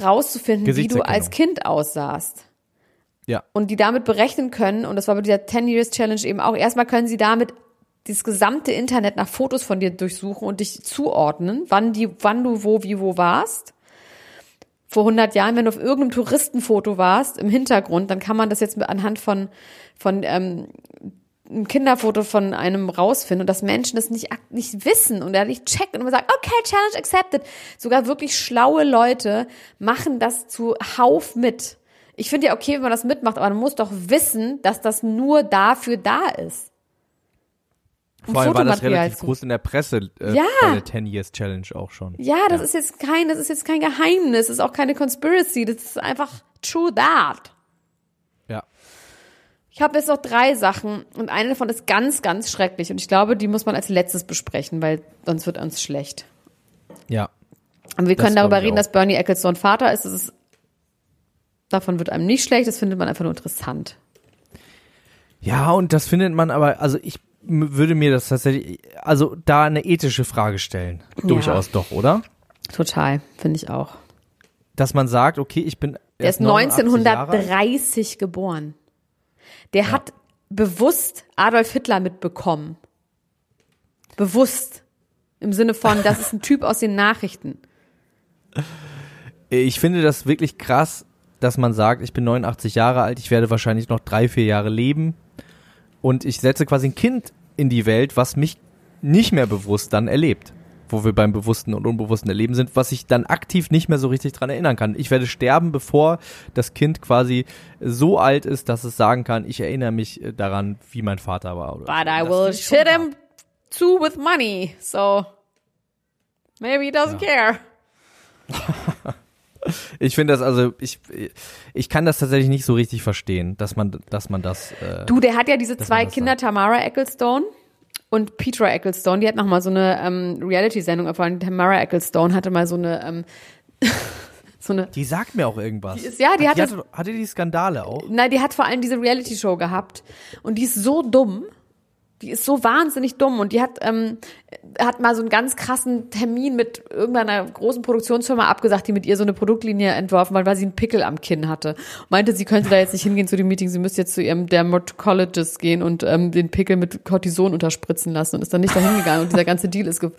rauszufinden, wie du als Kind aussahst ja. und die damit berechnen können, und das war bei dieser 10 Years Challenge eben auch, erstmal können sie damit das gesamte Internet nach Fotos von dir durchsuchen und dich zuordnen, wann die, wann du wo, wie, wo warst. Vor 100 Jahren, wenn du auf irgendeinem Touristenfoto warst, im Hintergrund, dann kann man das jetzt anhand von, von, ähm, ein Kinderfoto von einem rausfinden und dass Menschen das nicht, nicht wissen und er nicht checken und immer sagen, okay, Challenge accepted. Sogar wirklich schlaue Leute machen das zu Hauf mit. Ich finde ja okay, wenn man das mitmacht, aber man muss doch wissen, dass das nur dafür da ist. Um Vor allem war das relativ groß in der Presse äh, Ja. bei der 10 Years Challenge auch schon. Ja, das ist jetzt kein, das ist jetzt kein Geheimnis, das ist auch keine Conspiracy, das ist einfach true that. Ja. Ich habe jetzt noch drei Sachen und eine davon ist ganz, ganz schrecklich und ich glaube, die muss man als letztes besprechen, weil sonst wird uns schlecht. Ja. Und wir können darüber reden, auch. dass Bernie Ecclestone Vater ist. Das ist. Davon wird einem nicht schlecht, das findet man einfach nur interessant. Ja, und das findet man aber, also ich würde mir das tatsächlich, also da eine ethische Frage stellen. Durchaus doch, oder? Total, finde ich auch. Dass man sagt, okay, ich bin. Der ist 89 Jahre alt. 1930 geboren. Der hat bewusst Adolf Hitler mitbekommen. Bewusst. Im Sinne von, das ist ein Typ aus den Nachrichten. Ich finde das wirklich krass, dass man sagt, ich bin 89 Jahre alt, ich werde wahrscheinlich noch drei, vier Jahre leben und ich setze quasi ein Kind in die Welt, was mich nicht mehr bewusst dann erlebt. Wo wir beim bewussten und unbewussten Erleben sind, was ich dann aktiv nicht mehr so richtig dran erinnern kann. Ich werde sterben, bevor das Kind quasi so alt ist, dass es sagen kann, ich erinnere mich äh, daran, wie mein Vater war. Oder But so. I will shit him too with money. So maybe he doesn't care. Ich finde das also, ich, ich kann das tatsächlich nicht so richtig verstehen, dass man, dass man das. Äh, Du, der hat ja diese zwei Kinder, Tamara Ecclestone und Petra Ecclestone. Die hat noch mal so eine ähm, Reality-Sendung erfahren. Tamara Ecclestone hatte mal so eine ähm, so eine Die sagt mir auch irgendwas. ist- ja, die Hat- hatte- hatte, hatte die Skandale auch. Nein, die hat vor allem diese Reality-Show gehabt. Und die ist so dumm. Die ist so wahnsinnig dumm. Und die hat, ähm, hat mal so einen ganz krassen Termin mit irgendeiner großen Produktionsfirma abgesagt, die mit ihr so eine Produktlinie entworfen hat, weil sie einen Pickel am Kinn hatte. Meinte, sie könnte da jetzt nicht hingehen zu dem Meeting, sie müsste jetzt zu ihrem Dermatologist gehen und ähm, den Pickel mit Cortison unterspritzen lassen und ist dann nicht dahin gegangen. Und dieser ganze Deal ist ge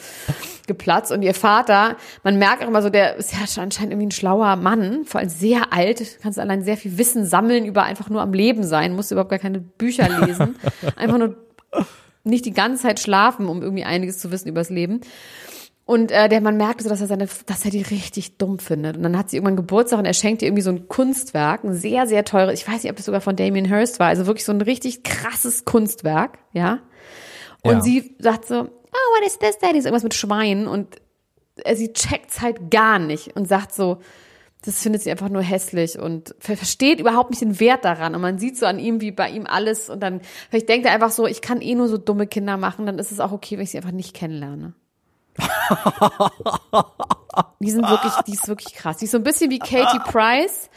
geplatzt. Und ihr Vater, man merkt auch immer so, der ist ja anscheinend irgendwie ein schlauer Mann, vor allem sehr alt, kannst allein sehr viel Wissen sammeln über einfach nur am Leben sein, musst überhaupt gar keine Bücher lesen, einfach nur nicht die ganze Zeit schlafen, um irgendwie einiges zu wissen übers Leben. Und äh, der man merkte so, dass er seine, dass er die richtig dumm findet. Und dann hat sie irgendwann Geburtstag und er schenkt ihr irgendwie so ein Kunstwerk, ein sehr, sehr teures, ich weiß nicht, ob das sogar von Damien Hirst war, also wirklich so ein richtig krasses Kunstwerk, ja. Und Ja. sie sagt so, oh, what is this, Daddy? Ist irgendwas mit Schweinen und sie checkt's halt gar nicht und sagt so, das findet sie einfach nur hässlich und ver versteht überhaupt nicht den Wert daran. Und man sieht so an ihm, wie bei ihm alles. Und dann, vielleicht denkt er einfach so, ich kann eh nur so dumme Kinder machen, dann ist es auch okay, wenn ich sie einfach nicht kennenlerne. die sind wirklich, die ist wirklich krass. Die ist so ein bisschen wie Katie Price,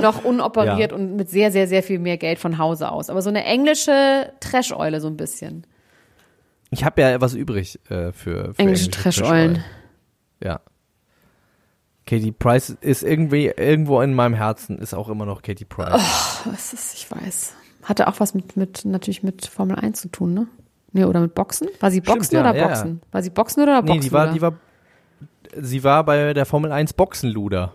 noch unoperiert Ja. und mit sehr, sehr, sehr viel mehr Geld von Hause aus. Aber so eine englische Trash-Eule so ein bisschen. Ich habe ja was übrig äh, für, für Englische Trash-Eulen. Ja. Katie Price ist irgendwie irgendwo in meinem Herzen ist auch immer noch Katie Price. Was ist, ich weiß. Hatte auch was mit, mit, natürlich mit Formel 1 zu tun, ne? Nee, oder mit Boxen? War sie Boxen Stimmt, ja, oder ja, Boxen? War sie Boxen oder Boxen? nee, die war, die war, sie war bei der Formel 1 Boxenluder.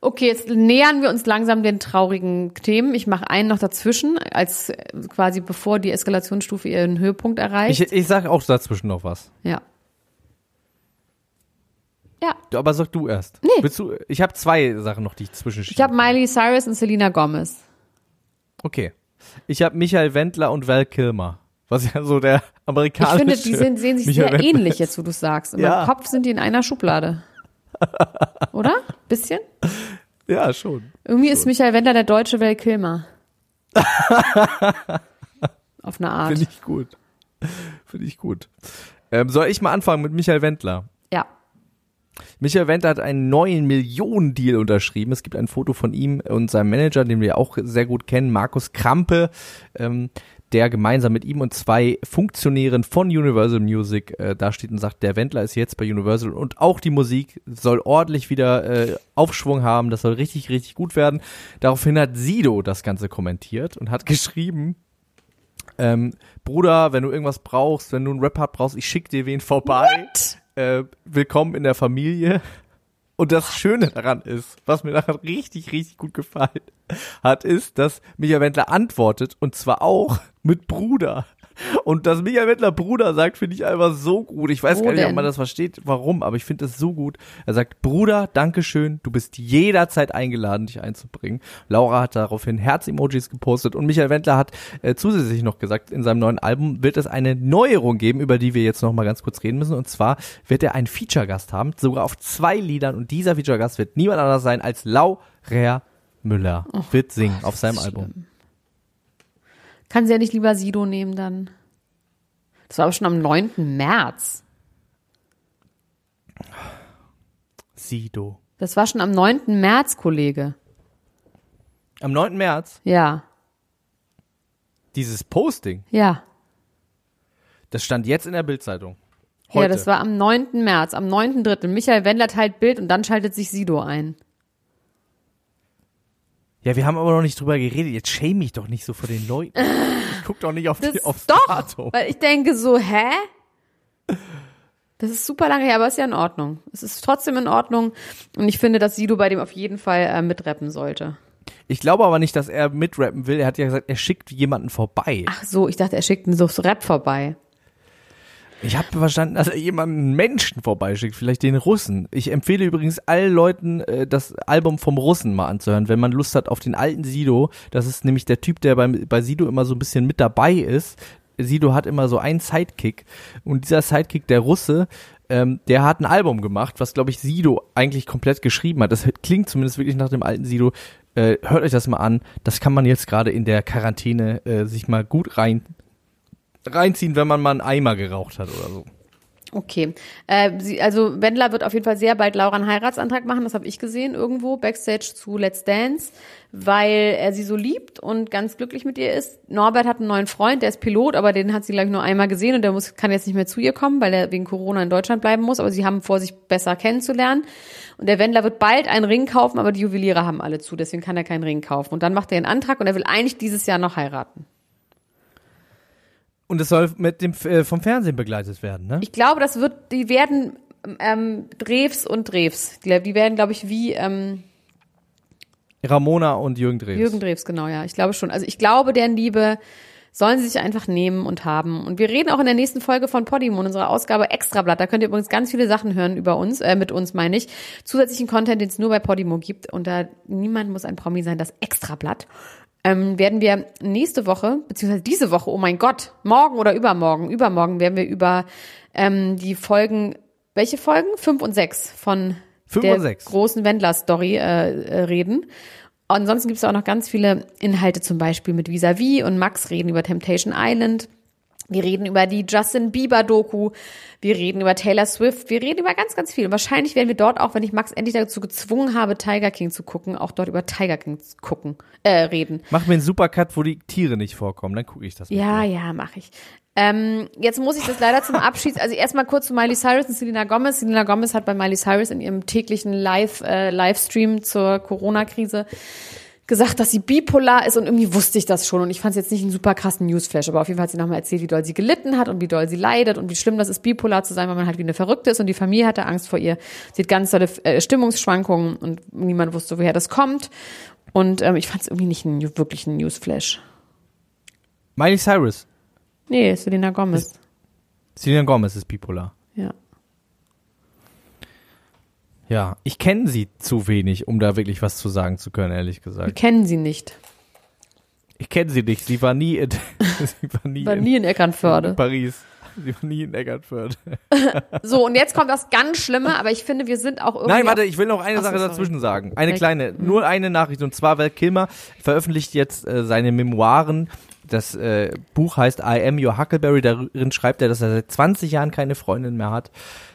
Okay, jetzt nähern wir uns langsam den traurigen Themen. Ich mache einen noch dazwischen, als äh, quasi bevor die Eskalationsstufe ihren Höhepunkt erreicht. Ich, ich sag auch dazwischen noch was. ja. Ja. Du- Aber sag du erst. Nee. Willst du, ich habe zwei Sachen noch, die ich zwischenschiebe. Ich habe Miley Cyrus und Selena Gomez. Okay. Ich habe Michael Wendler und Val Kilmer. Was ja so der Ich amerikanische. finde, die sind, sehen sich Michael sehr Wendler ähnlich ist. jetzt, wo du sagst. In Ja. meinem Kopf sind die in einer Schublade. Oder? Bisschen? Ja, schon. Irgendwie ist Michael Wendler der deutsche Val Kilmer. Auf eine Art. Finde ich gut. Finde ich gut. Ähm, soll ich mal anfangen mit Michael Wendler? Ja. Michael Wendler hat einen neuen Millionen-Deal unterschrieben. Es gibt ein Foto von ihm und seinem Manager, den wir auch sehr gut kennen, Markus Krampe, ähm, der gemeinsam mit ihm und zwei Funktionären von Universal Music äh, da steht und sagt, der Wendler ist jetzt bei Universal und auch die Musik soll ordentlich wieder äh, Aufschwung haben, das soll richtig, richtig gut werden. Daraufhin hat Sido das Ganze kommentiert und hat geschrieben, ähm, Bruder, wenn du irgendwas brauchst, wenn du einen Rap-Part brauchst, ich schick dir wen vorbei. Äh, willkommen in der Familie. Und das Schöne daran ist, was mir daran richtig, richtig gut gefallen hat, ist, dass Michael Wendler antwortet und zwar auch mit Bruder. Und dass Michael Wendler Bruder sagt, finde ich einfach so gut. Ich weiß Wo gar nicht, ob denn? man das versteht, warum, aber ich finde das so gut. Er sagt, Bruder, Dankeschön, du bist jederzeit eingeladen, dich einzubringen. Laura hat daraufhin Herz-Emojis gepostet und Michael Wendler hat äh, zusätzlich noch gesagt, in seinem neuen Album wird es eine Neuerung geben, über die wir jetzt noch mal ganz kurz reden müssen. Und zwar wird er einen Feature-Gast haben, sogar auf zwei Liedern. Und dieser Feature-Gast wird niemand anders sein als Laura Müller. wird singen auf seinem Album. Kann sie ja nicht lieber Sido nehmen dann. Das war aber schon am 9. März. Sido. Das war schon am 9. März, Kollege. Am 9. März, Ja, dieses Posting, ja. das stand jetzt in der Bildzeitung. Ja, Heute. das war am 9. März, am 9.3. Michael Wendler teilt Bild und dann schaltet sich Sido ein. Ja, wir haben aber noch nicht drüber geredet. Jetzt shame mich doch nicht so vor den Leuten. Ich guck doch nicht auf Das die, aufs doch, Datum. weil ich denke so, hä? Das ist super lange her, aber ist ja in Ordnung. Es ist trotzdem in Ordnung und ich finde, dass Sido bei dem auf jeden Fall äh, mitrappen sollte. Ich glaube aber nicht, dass er mitrappen will. Er hat ja gesagt, er schickt jemanden vorbei. Ach so, ich dachte, er schickt einen so Rap vorbei. Ich habe verstanden, dass er jemanden Menschen vorbeischickt, vielleicht den Russen. Ich empfehle übrigens allen Leuten, äh, das Album vom Russen mal anzuhören, wenn man Lust hat auf den alten Sido. Das ist nämlich der Typ, der bei, bei Sido immer so ein bisschen mit dabei ist. Sido hat immer so einen Sidekick und dieser Sidekick, der Russe, ähm, der hat ein Album gemacht, was glaube ich Sido eigentlich komplett geschrieben hat. Das klingt zumindest wirklich nach dem alten Sido. Äh, hört euch das mal an. Das kann man jetzt gerade in der Quarantäne äh, sich mal gut rein reinziehen, wenn man mal einen Eimer geraucht hat oder so. Okay. Äh, sie, also Wendler wird auf jeden Fall sehr bald Laura einen Heiratsantrag machen, das habe ich gesehen irgendwo, Backstage zu Let's Dance, weil er sie so liebt und ganz glücklich mit ihr ist. Norbert hat einen neuen Freund, der ist Pilot, aber den hat sie, glaube ich, nur einmal gesehen und der muss, kann jetzt nicht mehr zu ihr kommen, weil er wegen Corona in Deutschland bleiben muss, aber sie haben vor, sich besser kennenzulernen. Und der Wendler wird bald einen Ring kaufen, aber die Juweliere haben alle zu, deswegen kann er keinen Ring kaufen. Und dann macht er einen Antrag und er will eigentlich dieses Jahr noch heiraten. Und es soll mit dem äh, vom Fernsehen begleitet werden, ne? Ich glaube, das wird, die werden ähm, Drews und Drews. Die, die werden, glaube ich, wie ähm, Ramona und Jürgen Drews. Jürgen Drews, genau, ja. Ich glaube schon. Also ich glaube, deren Liebe sollen sie sich einfach nehmen und haben. Und wir reden auch in der nächsten Folge von Podimo, in unserer Ausgabe Extrablatt. Da könnt ihr übrigens ganz viele Sachen hören über uns, äh, mit uns meine ich. Zusätzlichen Content, den es nur bei Podimo gibt. Und da niemand muss ein Promi sein, das Extrablatt. Ähm, werden wir nächste Woche, beziehungsweise diese Woche, oh mein Gott, morgen oder übermorgen, übermorgen werden wir über ähm, die Folgen, welche Folgen? Fünf und sechs von Fünf der und sechs. großen Wendler-Story äh, äh, reden. Ansonsten gibt es auch noch ganz viele Inhalte, zum Beispiel mit Visavi und Max reden über Temptation Island. Wir reden über die Justin Bieber-Doku. Wir reden über Taylor Swift. Wir reden über ganz, ganz viel. Und wahrscheinlich werden wir dort auch, wenn ich Max endlich dazu gezwungen habe, Tiger King zu gucken, auch dort über Tiger King gucken, äh, reden. Mach mir einen Supercut, wo die Tiere nicht vorkommen, dann gucke ich das. Ja, dir. ja, mache ich. Ähm, jetzt muss ich das leider zum Abschied, also erstmal kurz zu Miley Cyrus und Selena Gomez. Selena Gomez hat bei Miley Cyrus in ihrem täglichen Live, äh, Livestream zur Corona-Krise gesagt, dass sie bipolar ist und irgendwie wusste ich das schon und ich fand es jetzt nicht einen super krassen Newsflash, aber auf jeden Fall hat sie nochmal erzählt, wie doll sie gelitten hat und wie doll sie leidet und wie schlimm das ist, bipolar zu sein, weil man halt wie eine Verrückte ist und die Familie hatte Angst vor ihr. Sie hat ganz tolle äh, Stimmungsschwankungen und niemand wusste, woher das kommt und ähm, ich fand es irgendwie nicht einen, wirklich einen Newsflash. Miley Cyrus. Nee, Selena Gomez. Selena Gomez ist bipolar. Ja. Ja, ich kenne sie zu wenig, um da wirklich was zu sagen zu können, ehrlich Wir gesagt. kennen sie nicht. Ich kenne sie nicht. Sie war nie in, sie war nie, War in, nie in Eckernförde. Paris. Sie war nie in Eckernförde. So, und jetzt kommt das ganz Schlimme, aber ich finde, wir sind auch irgendwie. Nein, warte, ich will noch eine Ach Sache sorry. dazwischen sagen. Eine Welche? kleine, nur eine Nachricht. Und zwar, Val Kilmer veröffentlicht jetzt äh, seine Memoiren. Das äh, Buch heißt I Am Your Huckleberry. Darin schreibt er, dass er seit 20 Jahren keine Freundin mehr hat.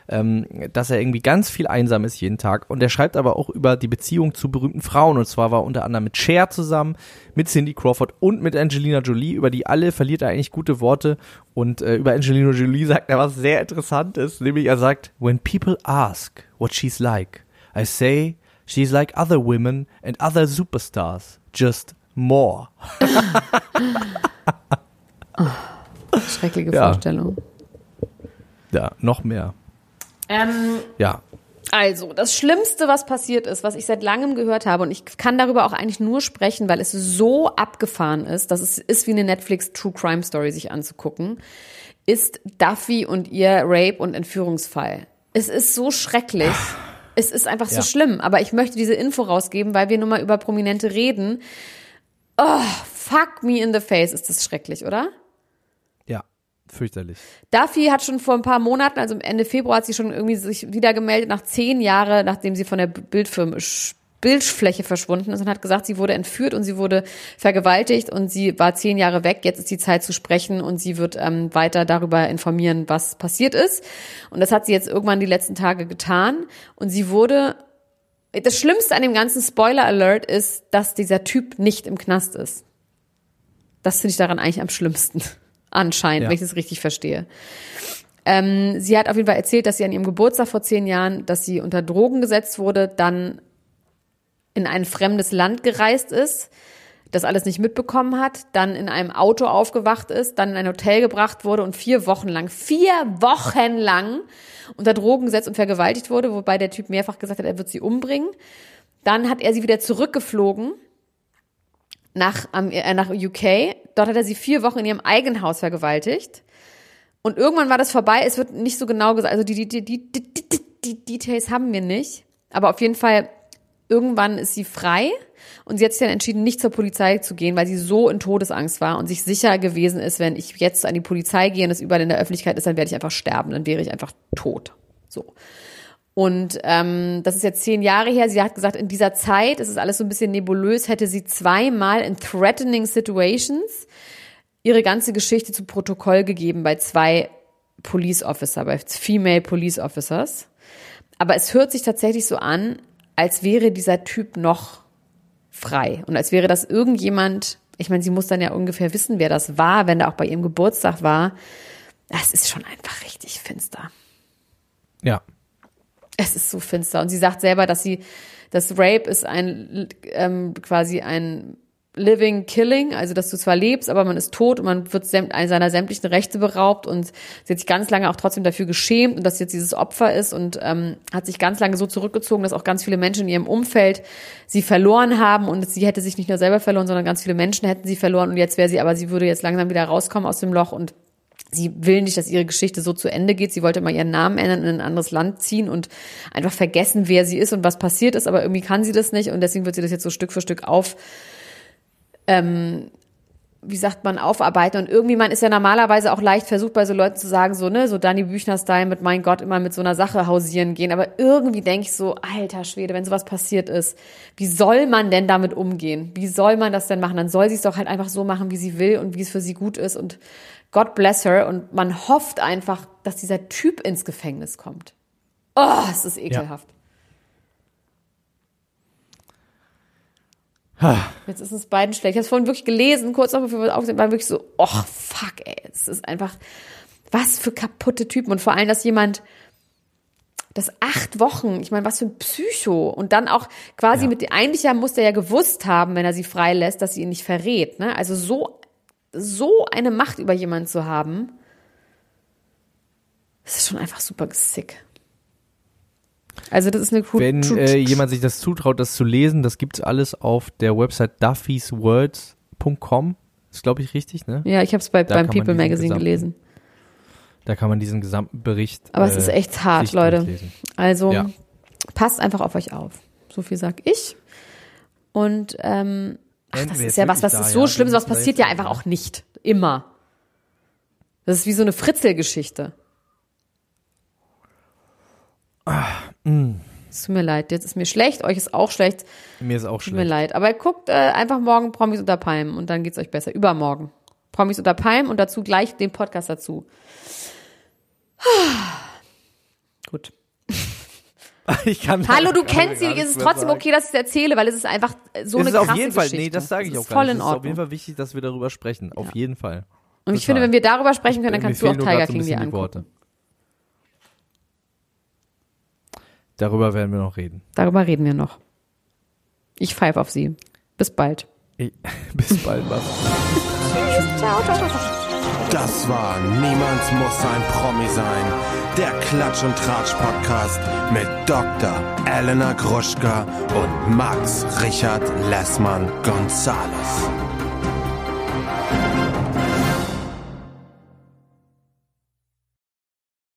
Ähm, dass er irgendwie ganz viel einsam ist jeden Tag. Und er schreibt aber auch über die Beziehung zu berühmten Frauen. Und zwar war er unter anderem mit Cher zusammen, mit Cindy Crawford und mit Angelina Jolie. Über die alle verliert er eigentlich gute Worte. Und äh, über Angelina Jolie sagt er was sehr Interessantes. Nämlich er sagt, when people ask what she's like, I say she's like other women and other superstars, just more. Schreckliche Ja. Vorstellung. Ja, noch mehr. Ähm, Ja. also, das Schlimmste, was passiert ist, was ich seit langem gehört habe, und ich kann darüber auch eigentlich nur sprechen, weil es so abgefahren ist, dass es ist wie eine Netflix True Crime Story sich anzugucken, ist Duffy und ihr Rape- und Entführungsfall. Es ist so schrecklich. Es ist einfach so Ja. schlimm. Aber ich möchte diese Info rausgeben, weil wir nun mal über Prominente reden. Oh, fuck me in the face. Ist das schrecklich, oder? Ja. Fürchterlich. Duffy hat schon vor ein paar Monaten, also Ende Februar, hat sie schon irgendwie sich wieder gemeldet, nach zehn Jahren, nachdem sie von der Bildfirma, Bildfläche verschwunden ist und hat gesagt, sie wurde entführt und sie wurde vergewaltigt und sie war zehn Jahre weg. Jetzt ist die Zeit zu sprechen und sie wird ähm, weiter darüber informieren, was passiert ist. Und das hat sie jetzt irgendwann die letzten Tage getan und sie wurde das Schlimmste an dem ganzen Spoiler Alert ist, dass dieser Typ nicht im Knast ist. Das finde ich daran eigentlich am schlimmsten. Anscheinend, Ja. wenn ich das richtig verstehe. Ähm, sie hat auf jeden Fall erzählt, dass sie an ihrem Geburtstag vor zehn Jahren, dass sie unter Drogen gesetzt wurde, dann in ein fremdes Land gereist ist, das alles nicht mitbekommen hat, dann in einem Auto aufgewacht ist, dann in ein Hotel gebracht wurde und vier Wochen lang, vier Wochen lang unter Drogen gesetzt und vergewaltigt wurde, wobei der Typ mehrfach gesagt hat, er wird sie umbringen. Dann hat er sie wieder zurückgeflogen nach, äh, nach UK. Dort hat er sie vier Wochen in ihrem eigenen Haus vergewaltigt. Und irgendwann war das vorbei. Es wird nicht so genau gesagt. Also die, die, die, die, die, die Details haben wir nicht. Aber auf jeden Fall, irgendwann ist sie frei. Und sie hat sich dann entschieden, nicht zur Polizei zu gehen, weil sie so in Todesangst war und sich sicher gewesen ist, wenn ich jetzt an die Polizei gehe und es überall in der Öffentlichkeit ist, dann werde ich einfach sterben. Dann wäre ich einfach tot. So. Und ähm, das ist jetzt zehn Jahre her. Sie hat gesagt, in dieser Zeit, es ist alles so ein bisschen nebulös, hätte sie zweimal in threatening situations ihre ganze Geschichte zu Protokoll gegeben bei zwei Police Officer, bei Female Police Officers. Aber es hört sich tatsächlich so an, als wäre dieser Typ noch frei und als wäre das irgendjemand, ich meine, sie muss dann ja ungefähr wissen, wer das war, wenn er auch bei ihrem Geburtstag war. Das ist schon einfach richtig finster. Ja. Es ist so finster. Und sie sagt selber, dass sie, das Rape ist ein, ähm, quasi ein Living Killing, also dass du zwar lebst, aber man ist tot und man wird seiner sämtlichen Rechte beraubt und sie hat sich ganz lange auch trotzdem dafür geschämt und dass sie jetzt dieses Opfer ist und ähm, hat sich ganz lange so zurückgezogen, dass auch ganz viele Menschen in ihrem Umfeld sie verloren haben und sie hätte sich nicht nur selber verloren, sondern ganz viele Menschen hätten sie verloren und jetzt wäre sie, aber sie würde jetzt langsam wieder rauskommen aus dem Loch und Sie will nicht, dass ihre Geschichte so zu Ende geht. Sie wollte mal ihren Namen ändern, in ein anderes Land ziehen und einfach vergessen, wer sie ist und was passiert ist. Aber irgendwie kann sie das nicht und deswegen wird sie das jetzt so Stück für Stück auf ähm, wie sagt man, aufarbeiten. Und irgendwie, man ist ja normalerweise auch leicht versucht, bei so Leuten zu sagen, so, ne, so Danny Büchner-Style mit, mein Gott, immer mit so einer Sache hausieren gehen. Aber irgendwie denke ich so, alter Schwede, wenn sowas passiert ist, wie soll man denn damit umgehen? Wie soll man das denn machen? Dann soll sie es doch halt einfach so machen, wie sie will und wie es für sie gut ist. Und God bless her. Und man hofft einfach, dass dieser Typ ins Gefängnis kommt. Oh, es ist ekelhaft. Ja. Jetzt ist es beiden schlecht. Ich habe es vorhin wirklich gelesen, kurz noch bevor wir aufsehen, war wirklich so, oh fuck, ey, es ist einfach, was für kaputte Typen. Und vor allem, dass jemand das acht Wochen, ich meine, was für ein Psycho. Und dann auch quasi ja. mit, eigentlich ja, muss der ja gewusst haben, wenn er sie freilässt, dass sie ihn nicht verrät. Ne? Also so, so eine Macht über jemanden zu haben, das ist schon einfach super sick. Also das ist eine cool. Wenn äh, jemand sich das zutraut, das zu lesen, das gibt's alles auf der Website duffyswords.com. Ist glaube ich richtig, ne? Ja, ich habe es bei, beim People Magazine gelesen. Da kann man diesen gesamten Bericht. Aber äh, es ist äh, echt hart, Leute. Also ja. passt einfach auf euch auf. So viel sag ich. Und ähm, ach, das ist ja was, was ist so ja, schlimm, was passiert ja einfach auch nicht. Immer. Das ist wie so eine Fritzelgeschichte. Ah, mm. Es tut mir leid, jetzt ist mir schlecht, euch ist auch schlecht. Mir ist auch tut schlecht. Tut mir leid. Aber guckt äh, einfach morgen Promis unter Palmen und dann geht's euch besser. Übermorgen. Promis unter Palmen und dazu gleich den Podcast dazu. Gut. Ich kann Hallo, du kennst sie, es ist trotzdem sagen. okay, dass ich es erzähle, weil es ist einfach so es eine krasse auf jeden Fall, Geschichte. Nee, das sage ich auch voll gar nicht. Es ist auf jeden Fall wichtig, dass wir darüber sprechen. Auf jeden Fall. Und ich finde, wenn wir darüber sprechen können, dann kannst du auch Tiger King dir angucken. Worte. Darüber werden wir noch reden. Darüber reden wir noch. Ich pfeife auf Sie. Bis bald. Ich, bis bald, was? Das war Niemand muss ein Promi sein. Der Klatsch und Tratsch Podcast mit Dr. Elena Gruschka und Max Richard Lessmann Gonzales.